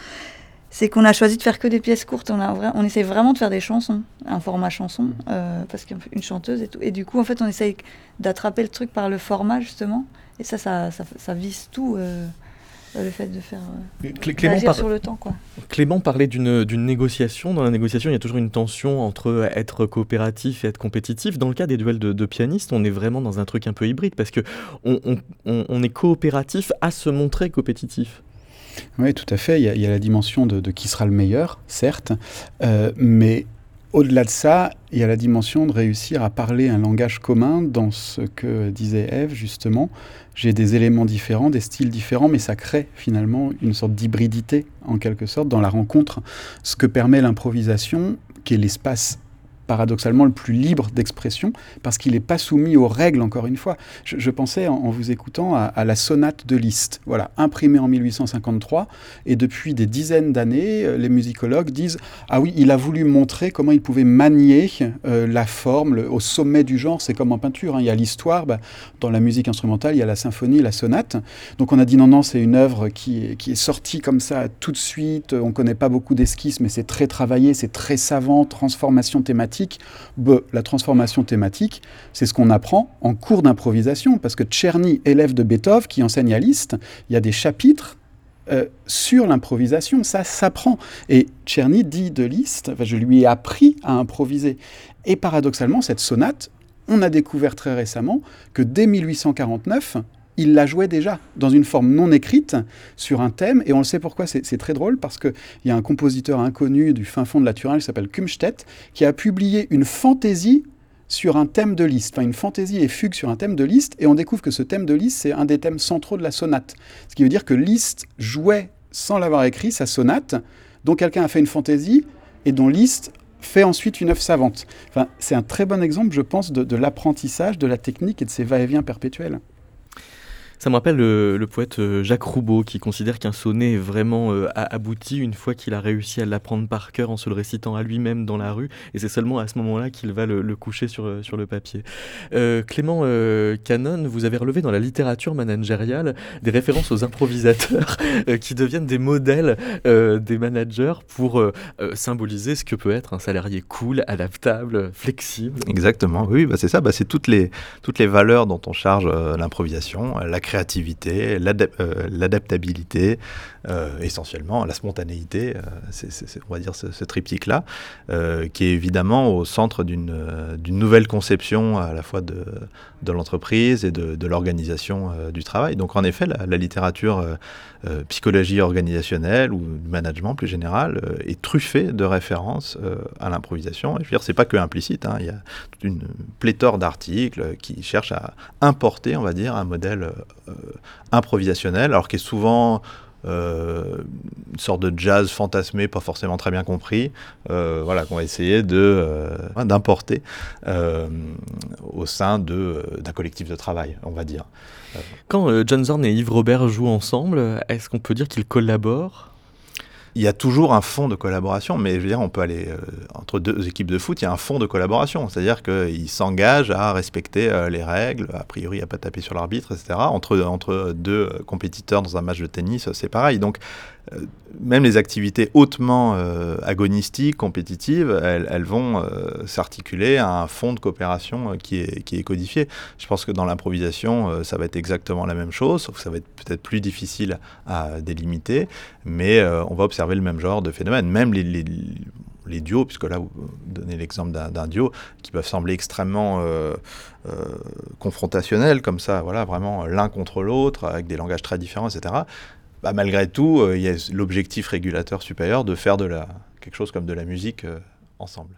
c'est qu'on a choisi de faire que des pièces courtes. On, a, on essaie vraiment de faire des chansons, un format chanson, mm. euh, parce qu'une chanteuse et tout. Et du coup, en fait, on essaye d'attraper le truc par le format, justement. Et ça, ça, ça, vise tout. Euh, le fait de faire euh, Clément sur le temps. Quoi. Clément parlait d'une négociation. Dans la négociation, il y a toujours une tension entre être coopératif et être compétitif. Dans le cas des duels de, pianistes, on est vraiment dans un truc un peu hybride parce que on, on est coopératif à se montrer compétitif. Oui, tout à fait. Il y a, la dimension de, qui sera le meilleur, certes, euh, mais au-delà de ça, il y a la dimension de réussir à parler un langage commun dans ce que disait Eve, justement. J'ai des éléments différents, des styles différents, mais ça crée finalement une sorte d'hybridité, en quelque sorte, dans la rencontre. Ce que permet l'improvisation, qui est l'espace paradoxalement le plus libre d'expression, parce qu'il n'est pas soumis aux règles, encore une fois. Je, pensais, en, vous écoutant, à, la sonate de Liszt, voilà, imprimée en 1853, et depuis des dizaines d'années, euh, les musicologues disent « Ah oui, il a voulu montrer comment il pouvait manier euh, la forme au sommet du genre, c'est comme en peinture, hein. il y a l'histoire, bah, dans la musique instrumentale, il y a la symphonie, la sonate. Donc on a dit non, non, c'est une œuvre qui, qui est sortie comme ça tout de suite, on ne connaît pas beaucoup d'esquisses, mais c'est très travaillé, c'est très savant, transformation thématique, la transformation thématique, c'est ce qu'on apprend en cours d'improvisation, parce que Tcherny, élève de Beethoven, qui enseigne à Liszt, il y a des chapitres euh, sur l'improvisation, ça s'apprend. Et Tcherny dit de Liszt, je lui ai appris à improviser. Et paradoxalement, cette sonate, on a découvert très récemment que dès 1849, il la jouait déjà dans une forme non écrite sur un thème, et on le sait pourquoi, c'est très drôle, parce qu'il y a un compositeur inconnu du fin fond de la Turine qui s'appelle Kumstedt, qui a publié une fantaisie sur un thème de Liszt, enfin une fantaisie et fugue sur un thème de Liszt, et on découvre que ce thème de Liszt, c'est un des thèmes centraux de la sonate. Ce qui veut dire que Liszt jouait, sans l'avoir écrit, sa sonate, dont quelqu'un a fait une fantaisie, et dont Liszt fait ensuite une œuvre savante. Enfin, c'est un très bon exemple, je pense, de, de l'apprentissage, de la technique et de ses va-et-vient perpétuels. Ça me rappelle le, poète euh, Jacques Roubaud qui considère qu'un sonnet est vraiment euh, abouti une fois qu'il a réussi à l'apprendre par cœur en se le récitant à lui-même dans la rue, et c'est seulement à ce moment-là qu'il va le, coucher sur, euh, sur le papier. Clément Canon, vous avez relevé dans la littérature managériale des références aux improvisateurs qui deviennent des modèles des managers pour symboliser ce que peut être un salarié cool, adaptable, flexible. Exactement, oui, bah c'est ça, bah c'est toutes les, toutes les valeurs dont on charge l'improvisation, la créativité, euh, l'adaptabilité, euh, essentiellement la spontanéité, euh, c'est, on va dire ce, triptyque-là, qui est évidemment au centre d'une, nouvelle conception à la fois de, l'entreprise et de, l'organisation du travail. Donc en effet, la, littérature psychologie organisationnelle ou management plus général est truffée de références à l'improvisation. Et je veux dire, c'est pas que implicite, hein. il y a toute une pléthore d'articles qui cherchent à importer, on va dire, un modèle euh, improvisationnel, alors qui est souvent euh, une sorte de jazz fantasmé, pas forcément très bien compris, euh, voilà, qu'on va essayer de d'importer au sein d'un collectif de travail, on va dire. Quand John Zorn et Yves Robert jouent ensemble, est-ce qu'on peut dire qu'ils collaborent? Il y a toujours un fond de collaboration, mais je veux dire, on peut aller euh, entre deux équipes de foot, il y a un fond de collaboration, c'est-à-dire qu'ils s'engagent à respecter euh, les règles, a priori à pas taper sur l'arbitre, etc. Entre, entre deux compétiteurs dans un match de tennis, c'est pareil. Donc euh, même les activités hautement euh, agonistiques, compétitives, elles, vont euh, s'articuler à un fond de coopération qui, est, codifié. Je pense que dans l'improvisation, ça va être exactement la même chose, sauf que ça va être peut-être plus difficile à délimiter, mais on va observer le même genre de phénomène. Même les duos, puisque là vous donnez l'exemple d'un duo, qui peuvent sembler extrêmement confrontationnels, comme ça, voilà, vraiment l'un contre l'autre, avec des langages très différents, etc. Bah, malgré tout, euh, il y a l'objectif régulateur supérieur de faire de la, quelque chose comme de la musique euh, ensemble.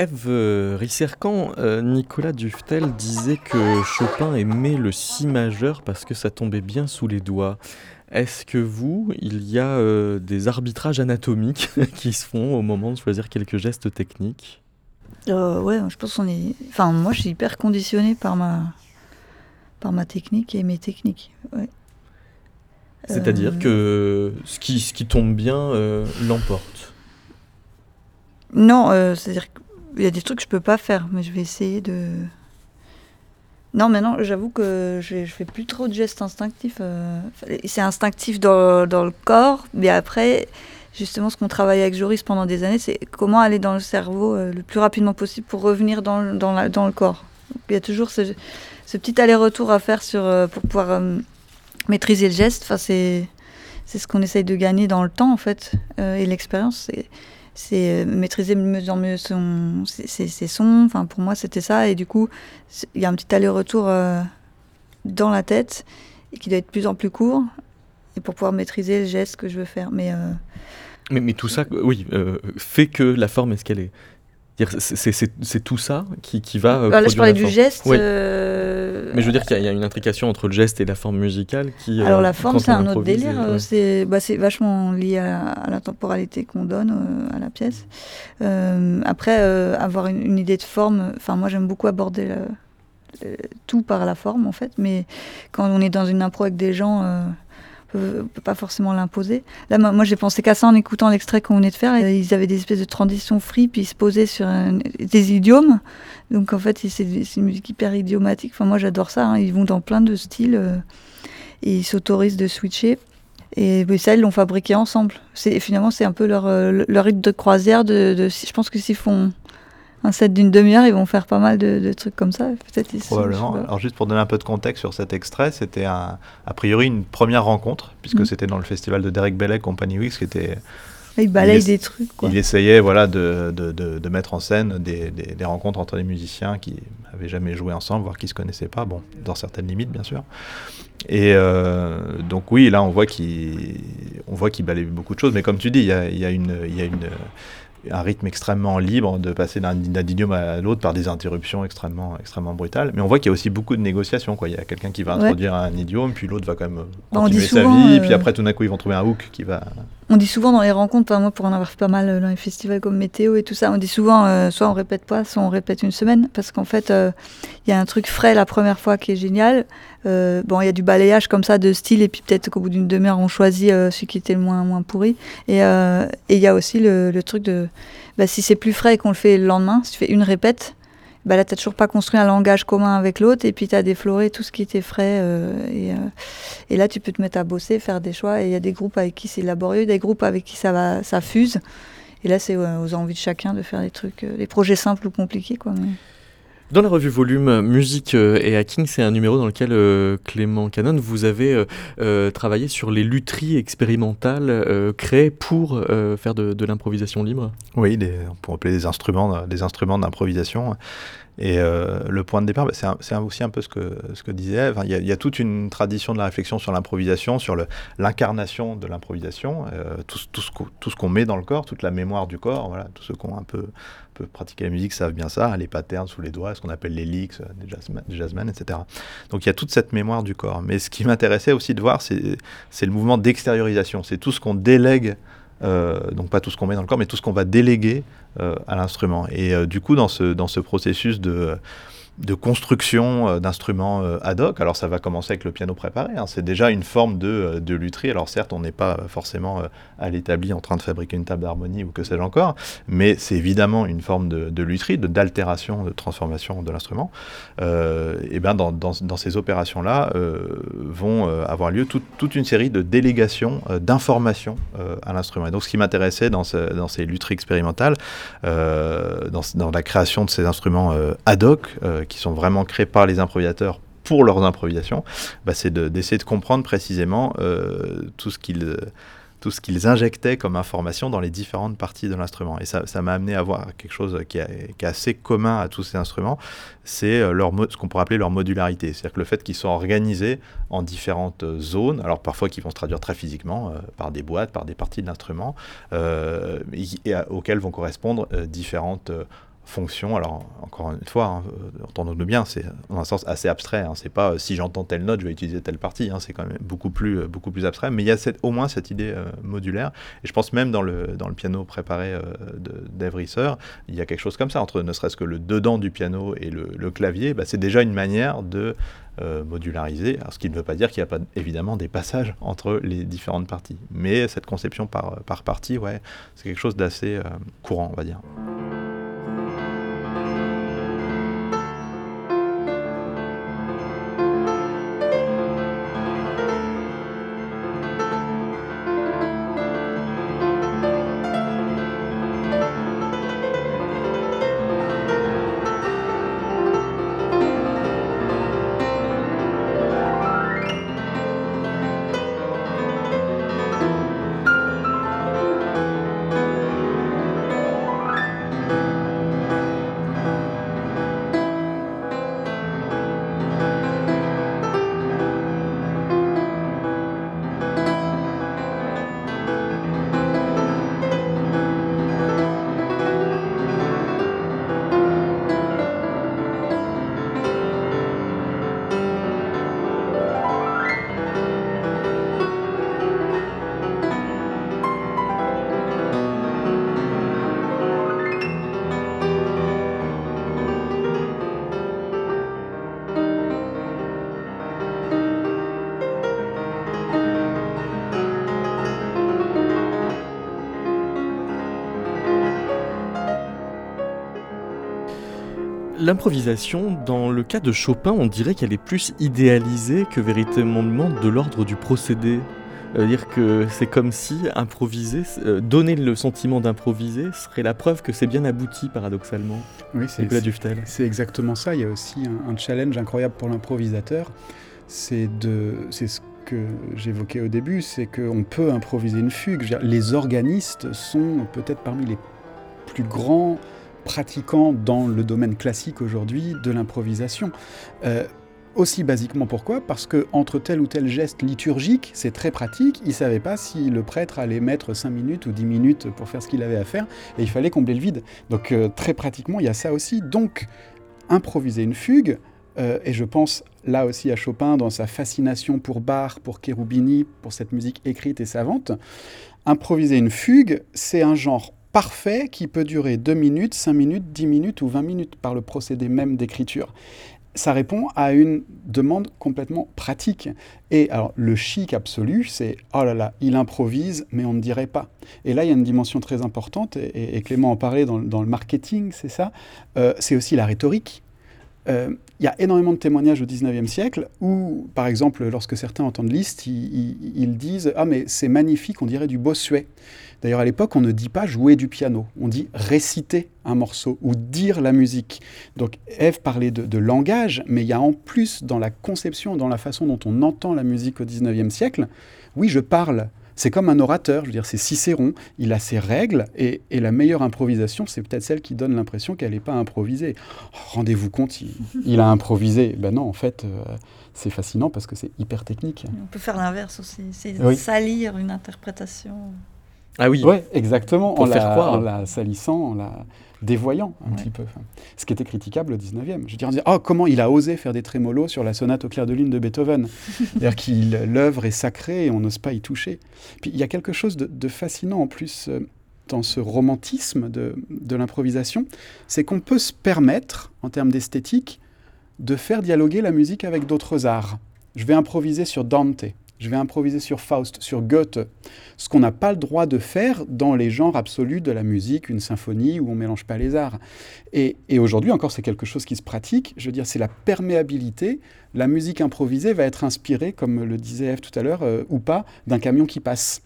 Eve euh, Rissercan, euh, Nicolas Duftel disait que Chopin aimait le si majeur parce que ça tombait bien sous les doigts. Est-ce que vous, il y a euh, des arbitrages anatomiques qui se font au moment de choisir quelques gestes techniques? Ouais, je pense qu'on est. Enfin, moi, je suis hyper conditionné par ma par ma technique et mes techniques. C'est-à-dire que ce qui, ce qui tombe bien l'emporte? Non, c'est-à-dire que il y a des trucs que je peux pas faire, mais je vais essayer de. Non, maintenant, j'avoue que je, je fais plus trop de gestes instinctifs. Euh, c'est instinctif dans, dans, le corps, mais après, justement, ce qu'on travaille avec Joris pendant des années, c'est comment aller dans le cerveau euh, le plus rapidement possible pour revenir dans, dans, la, dans le corps. il y a toujours ce, petit aller-retour à faire euh, pour pouvoir maîtriser le geste. Enfin, c'est ce qu'on essaye de gagner dans le temps, en fait, et l'expérience. C'est euh, maîtriser mieux en mieux son, ses, sons. Enfin, pour moi, c'était ça. Et du coup, il y a un petit aller-retour euh, dans la tête et qui doit être de plus en plus court et pour pouvoir maîtriser le geste que je veux faire. Mais, euh, mais, tout ça, oui, fait que la forme est ce qu'elle est. C'est tout ça qui, qui va. là, je parlais du geste. Euh, Mais je veux dire qu'il y, a une intrication entre le geste et la forme musicale qui. Euh, Alors la forme, c'est un autre délire. Euh, bah, c'est vachement lié à, la temporalité qu'on donne à la pièce. après, avoir une, idée de forme. Enfin, moi, j'aime beaucoup aborder tout par la forme, en fait. Mais quand on est dans une impro avec des gens peut, peut pas forcément l'imposer. Là, moi, j'ai pensé qu'à ça en écoutant l'extrait qu'on venait de faire. Ils avaient des espèces de transitions free, puis ils se posaient sur des idiomes. Donc en fait, c'est une musique hyper idiomatique. Enfin, moi, j'adore ça. Hein. Ils vont dans plein de styles euh, et ils s'autorisent de switcher. Et ça, ils l'ont fabriqué ensemble. Finalement, c'est un peu leur, euh, leur rythme de croisière. De, de je pense que s'ils font un set d'une demi-heure, ils vont faire pas mal de, trucs comme ça. Peut-être Probablement. Alors juste pour donner un peu de contexte sur cet extrait, c'était a priori une première rencontre, puisque mm. c'était dans le festival de Derek Bellet Company Weeks, qui était... Il balaye des trucs. Quoi. Il essayait voilà, de, de, de, mettre en scène des, des, rencontres entre des musiciens qui n'avaient jamais joué ensemble, voire qui ne se connaissaient pas, bon, dans certaines limites bien sûr. Et euh, donc oui, là on voit qu'il qu balaye beaucoup de choses, mais comme tu dis, il y a, y a, une, y a une un rythme extrêmement libre de passer d'un idiome à l'autre par des interruptions extrêmement, extrêmement brutales. Mais on voit qu'il y a aussi beaucoup de négociations. Quoi. Il y a quelqu'un qui va introduire un idiome, puis l'autre va quand même bah, continuer sa vie, puis euh, après tout d'un coup ils vont trouver un hook qui va... On dit souvent dans les rencontres, moi pour en avoir fait pas mal euh, dans les festivals comme Météo et tout ça, on dit souvent euh, soit on répète pas, soit on répète une semaine, parce qu'en fait il y a un truc frais la première fois qui est génial. bon, il y a du balayage comme ça de style, et puis peut-être qu'au bout d'une demi-heure on choisit celui qui était le moins, moins pourri. Et il y a aussi le, le truc de bah, si c'est plus frais et qu'on le fait le lendemain, si tu fais une répète, bah là, tu n'as toujours pas construit un langage commun avec l'autre, et puis tu as défloré tout ce qui était frais. Euh, et, euh, et, là, tu peux te mettre à bosser, faire des choix. Et il y a des groupes avec qui c'est laborieux, des groupes avec qui ça, va, ça fuse. Et là, c'est aux envies de chacun de faire des trucs, euh, des projets simples ou compliqués. Quoi, dans la revue Volume Musique euh, et Hacking, c'est un numéro dans lequel euh, Clément Canon, vous avez euh, travaillé sur les lutheries expérimentales créées pour faire de, l'improvisation libre? Oui, on pourrait appeler des instruments, des instruments d'improvisation. Et le point de départ, bah, c'est aussi un peu ce que, disait Eve. Il y, a, toute une tradition de la réflexion sur l'improvisation, sur l'incarnation de l'improvisation, tout, tout, ce qu'on met dans le corps, toute la mémoire du corps, voilà, tout ce qu'on un peu pratiquer la musique savent bien ça, les patterns sous les doigts, ce qu'on appelle les licks, des, jazzman, jazzmen, etc. Donc il y a toute cette mémoire du corps. Mais ce qui m'intéressait aussi de voir, c'est le mouvement d'extériorisation. C'est tout ce qu'on délègue, euh, donc pas tout ce qu'on met dans le corps, mais tout ce qu'on va déléguer euh, à l'instrument. Et euh, du coup, dans ce, dans ce processus de de construction euh, d'instruments euh, ad hoc. Alors ça va commencer avec le piano préparé, hein. c'est déjà une forme de, euh, de lutherie. Alors certes, on n'est pas forcément à l'établi en train de fabriquer une table d'harmonie ou que sais-je encore, mais c'est évidemment une forme de, de d'altération, de, transformation de l'instrument. et bien dans, dans, ces opérations-là vont avoir lieu toute une série de délégations d'informations à l'instrument. Et donc ce qui m'intéressait dans, dans, ces lutheries expérimentales, dans, la création de ces instruments ad hoc, qui sont vraiment créés par les improvisateurs pour leurs improvisations, bah, c'est d'essayer de, comprendre précisément euh, tout ce qu'ils injectaient comme information dans les différentes parties de l'instrument. Et ça, m'a amené à voir quelque chose qui, est assez commun à tous ces instruments, c'est euh, ce qu'on pourrait appeler leur modularité. C'est-à-dire que le fait qu'ils soient organisés en différentes zones, alors parfois qui vont se traduire très physiquement, euh, par des boîtes, par des parties de l'instrument, et, auxquelles vont correspondre différentes fonction. Alors, encore une fois, hein, euh, entendons-nous bien, c'est dans un sens assez abstrait. Hein, c'est pas euh, si j'entends telle note, je vais utiliser telle partie. Hein, c'est quand même beaucoup plus, euh, beaucoup plus abstrait. Mais il y a au moins cette idée modulaire. Et je pense même dans le, dans le piano préparé d'Eve Risser, il y a quelque chose comme ça, entre ne serait-ce que le dedans du piano et le, clavier. Bah, c'est déjà une manière de modulariser. Ce qui ne veut pas dire qu'il n'y a pas évidemment des passages entre les différentes parties. Mais cette conception par, par partie, ouais, c'est quelque chose d'assez courant, on va dire. L'improvisation, dans le cas de Chopin, on dirait qu'elle est plus idéalisée que véritablement de l'ordre du procédé. dire que c'est comme si improviser, euh, donner le sentiment d'improviser serait la preuve que c'est bien abouti paradoxalement. Oui, c'est C'est exactement ça. Il y a aussi un, challenge incroyable pour l'improvisateur. C'est de, c'est ce que j'évoquais au début, c'est qu'on peut improviser une fugue. Les organistes sont peut-être parmi les plus grands pratiquant dans le domaine classique aujourd'hui de l'improvisation. Euh, aussi basiquement pourquoi? Parce que entre tel ou tel geste liturgique, c'est très pratique, il ne savait pas si le prêtre allait mettre 5 minutes ou 10 minutes pour faire ce qu'il avait à faire, et il fallait combler le vide. Donc euh, très pratiquement, il y a ça aussi. Donc, improviser une fugue, euh, et je pense là aussi à Chopin dans sa fascination pour Bach, pour Cherubini, pour cette musique écrite et savante, improviser une fugue, c'est un genre parfait qui peut durer 2 minutes, 5 minutes, 10 minutes ou 20 minutes par le procédé même d'écriture. Ça répond à une demande complètement pratique. Et alors, le chic absolu, c'est oh là là, il improvise, mais on ne dirait pas. Et là, il y a une dimension très importante, et, Clément en parlait dans, le marketing, c'est ça. Euh, c'est aussi la rhétorique. Euh, il y a énormément de témoignages au 19e siècle où, par exemple, lorsque certains entendent Liszt, ils, disent Ah, mais c'est magnifique, on dirait du Bossuet. D'ailleurs, à l'époque, on ne dit pas jouer du piano, on dit réciter un morceau ou dire la musique. Donc, Eve parlait de, langage, mais il y a en plus dans la conception, dans la façon dont on entend la musique au 19e siècle, oui, je parle. C'est comme un orateur, je veux dire, c'est Cicéron, il a ses règles, et, la meilleure improvisation, c'est peut-être celle qui donne l'impression qu'elle n'est pas improvisée. Oh, rendez-vous compte, il, a improvisé. Ben non, en fait, euh, c'est fascinant parce que c'est hyper technique. On peut faire l'inverse aussi, c'est salir une interprétation. Ah oui. Ouais, exactement. en, faire la, en la salissant, en la dévoyant un petit peu. Ce qui était critiquable au 19e. Je veux dire, on disait, oh, comment il a osé faire des trémolos sur la sonate au clair de lune de Beethoven. C'est-à-dire que l'œuvre est sacrée et on n'ose pas y toucher. Puis il y a quelque chose de, fascinant en plus euh, dans ce romantisme de, de l'improvisation, c'est qu'on peut se permettre, en termes d'esthétique, de faire dialoguer la musique avec d'autres arts. Je vais improviser sur Dante, je vais improviser sur Faust, sur Goethe, ce qu'on n'a pas le droit de faire dans les genres absolus de la musique, une symphonie où on ne mélange pas les arts. Et, aujourd'hui encore, c'est quelque chose qui se pratique. Je veux dire, c'est la perméabilité. La musique improvisée va être inspirée, comme le disait Eve tout à l'heure, euh, ou pas, d'un camion qui passe.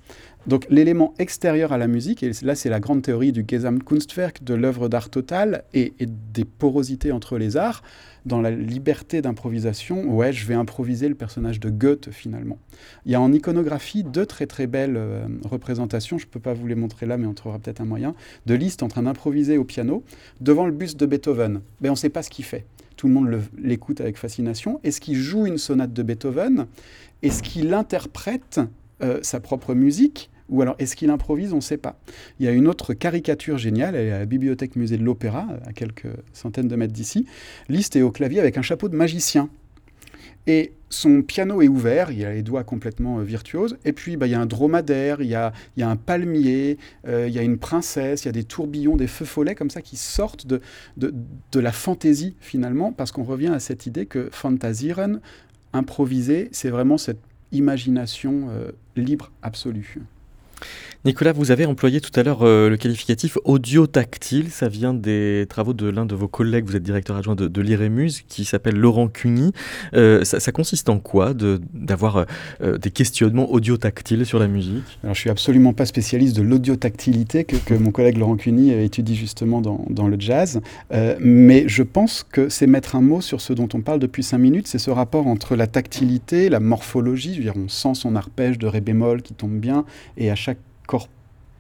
Donc l'élément extérieur à la musique, et là c'est la grande théorie du Gesamtkunstwerk, de l'œuvre d'art totale et, des porosités entre les arts, dans la liberté d'improvisation, ouais, je vais improviser le personnage de Goethe finalement. Il y a en iconographie deux très très belles euh, représentations, je ne peux pas vous les montrer là, mais on trouvera peut-être un moyen, de Liszt en train d'improviser au piano devant le buste de Beethoven. Mais on ne sait pas ce qu'il fait. Tout le monde l'écoute avec fascination. Est-ce qu'il joue une sonate de Beethoven? Est-ce qu'il interprète euh, sa propre musique? Ou alors est-ce qu'il improvise? On ne sait pas. Il y a une autre caricature géniale, elle est à la bibliothèque musée de l'Opéra, à quelques centaines de mètres d'ici. Liszt est au clavier avec un chapeau de magicien. Et son piano est ouvert, il a les doigts complètement euh, virtuoses, et puis bah, il y a un dromadaire, il y a, un palmier, euh, il y a une princesse, il y a des tourbillons, des feux follets comme ça qui sortent de, la fantaisie finalement, parce qu'on revient à cette idée que fantasieren, improviser, c'est vraiment cette imagination euh, libre absolue. Nicolas, vous avez employé tout à l'heure euh, le qualificatif audio-tactile. Ça vient des travaux de l'un de vos collègues, vous êtes directeur adjoint de, de qui s'appelle Laurent Cuny. Euh, ça, consiste en quoi d'avoir euh, des questionnements audio-tactiles sur la musique? Alors, je suis absolument pas spécialiste de l'audio-tactilité que, que, mon collègue Laurent Cuny étudie justement dans, dans le jazz. mais je pense que c'est mettre un mot sur ce dont on parle depuis cinq minutes, c'est ce rapport entre la tactilité, la morphologie, je veux dire, on sent son arpège de ré bémol qui tombe bien, et à chaque corps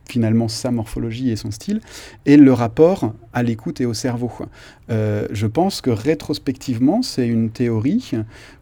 finalement sa morphologie et son style, et le rapport à l'écoute et au cerveau. Euh, je pense que rétrospectivement, c'est une théorie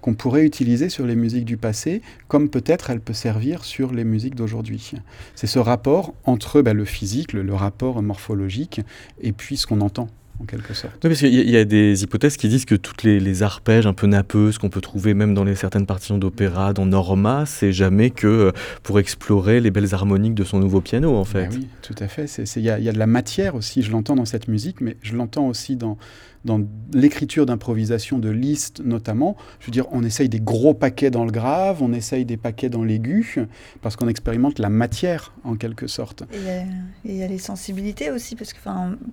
qu'on pourrait utiliser sur les musiques du passé, comme peut-être elle peut servir sur les musiques d'aujourd'hui. C'est ce rapport entre bah, le physique, le rapport morphologique, et puis ce qu'on entend en quelque sorte. Oui, parce qu'il y, a des hypothèses qui disent que toutes les, arpèges un peu nappeuses qu'on peut trouver même dans les certaines partitions d'opéra, dans Norma, c'est jamais que euh, pour explorer les belles harmoniques de son nouveau piano, en fait. Ben oui, tout à fait. Il y, y, a de la matière aussi, je l'entends dans cette musique, mais je l'entends aussi dans, dans l'écriture d'improvisation de Liszt notamment, je veux dire, on essaye des gros paquets dans le grave, on essaye des paquets dans l'aigu, parce qu'on expérimente la matière en quelque sorte. Et il y, a les sensibilités aussi, parce que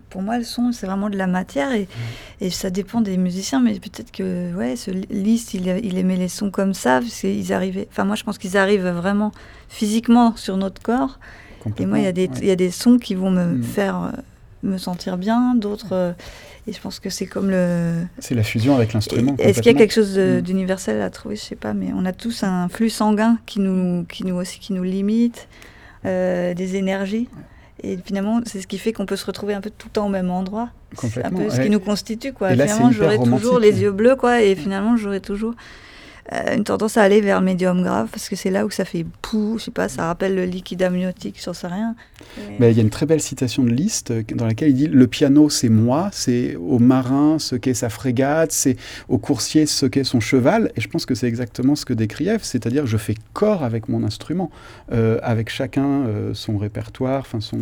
pour moi, le son, c'est vraiment de la matière, et, mmh. et, ça dépend des musiciens, mais peut-être que ouais, ce Liszt, il, il, aimait les sons comme ça, parce qu'ils arrivaient, enfin moi je pense qu'ils arrivent vraiment physiquement sur notre corps. Et moi, il y, a des, y a des sons qui vont me mmh. faire euh, me sentir bien, d'autres... Euh, et je pense que c'est comme le. C'est la fusion avec l'instrument. Est-ce qu'il y a quelque chose mm. d'universel à trouver? Je sais pas, mais on a tous un flux sanguin qui nous, qui nous aussi qui nous limite, euh, des énergies. Et finalement, c'est ce qui fait qu'on peut se retrouver un peu tout le temps au même endroit. C'est un peu ce qui nous constitue, quoi. finalement, j'aurais toujours les yeux bleus, quoi, et finalement, j'aurais toujours euh, une tendance à aller vers médium grave parce que c'est là où ça fait pou, je sais pas, ça rappelle le liquide amniotique, j'en sais rien. Mais il y a une très belle citation de Liszt euh, dans laquelle il dit le piano c'est moi, c'est au marin ce qu'est sa frégate, c'est au coursier ce qu'est son cheval, et je pense que c'est exactement ce que décrit Eve, c'est-à-dire je fais corps avec mon instrument, euh, avec chacun son répertoire, enfin son,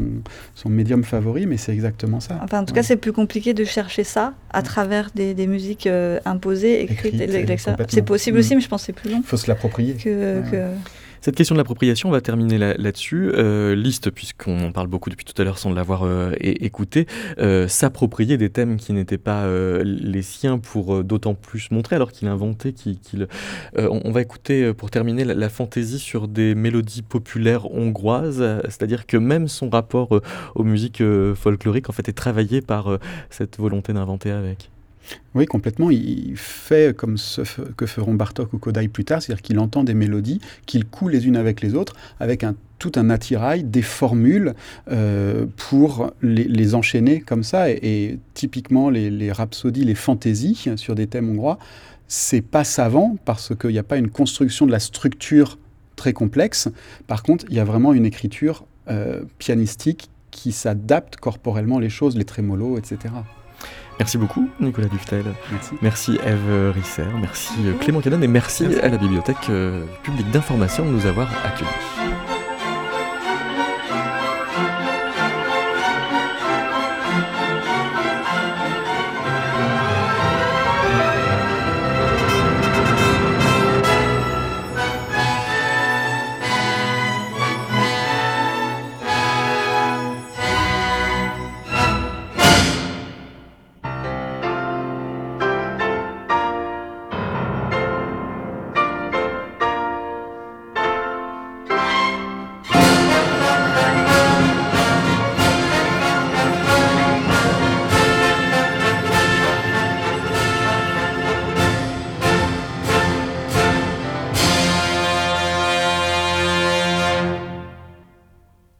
son médium favori, mais c'est exactement ça. Enfin, en tout cas, c'est plus compliqué de chercher ça à travers des, des musiques imposées, écrites, c'est possible aussi, je pense c'est plus long. Il faut se l'approprier. Cette question de l'appropriation, on va terminer là-dessus. Euh, Liste, puisqu'on en parle beaucoup depuis tout à l'heure sans l'avoir euh, écouté, euh, s'approprier des thèmes qui n'étaient pas euh, les siens pour d'autant plus montrer, alors qu'il inventait, qu'il... On, va écouter, pour terminer, la, fantaisie sur des mélodies populaires hongroises, c'est-à-dire que même son rapport aux musiques folkloriques, en fait, est travaillé par cette volonté d'inventer avec. Oui, complètement. Il fait comme ce que feront Bartok ou Kodai plus tard, c'est-à-dire qu'il entend des mélodies, qu'il coule les unes avec les autres, avec un, tout un attirail, des formules euh, pour les, enchaîner comme ça. Et, typiquement, les, rhapsodies, les fantaisies sur des thèmes hongrois, c'est pas savant parce qu'il n'y a pas une construction de la structure très complexe. Par contre, il y a vraiment une écriture euh, pianistique qui s'adapte corporellement les choses, les trémolos, etc. Merci beaucoup, Nicolas Duftel. Merci. Merci Eve Risser, merci Clément Canon et merci à la Bibliothèque euh, publique d'information de nous avoir accueillis.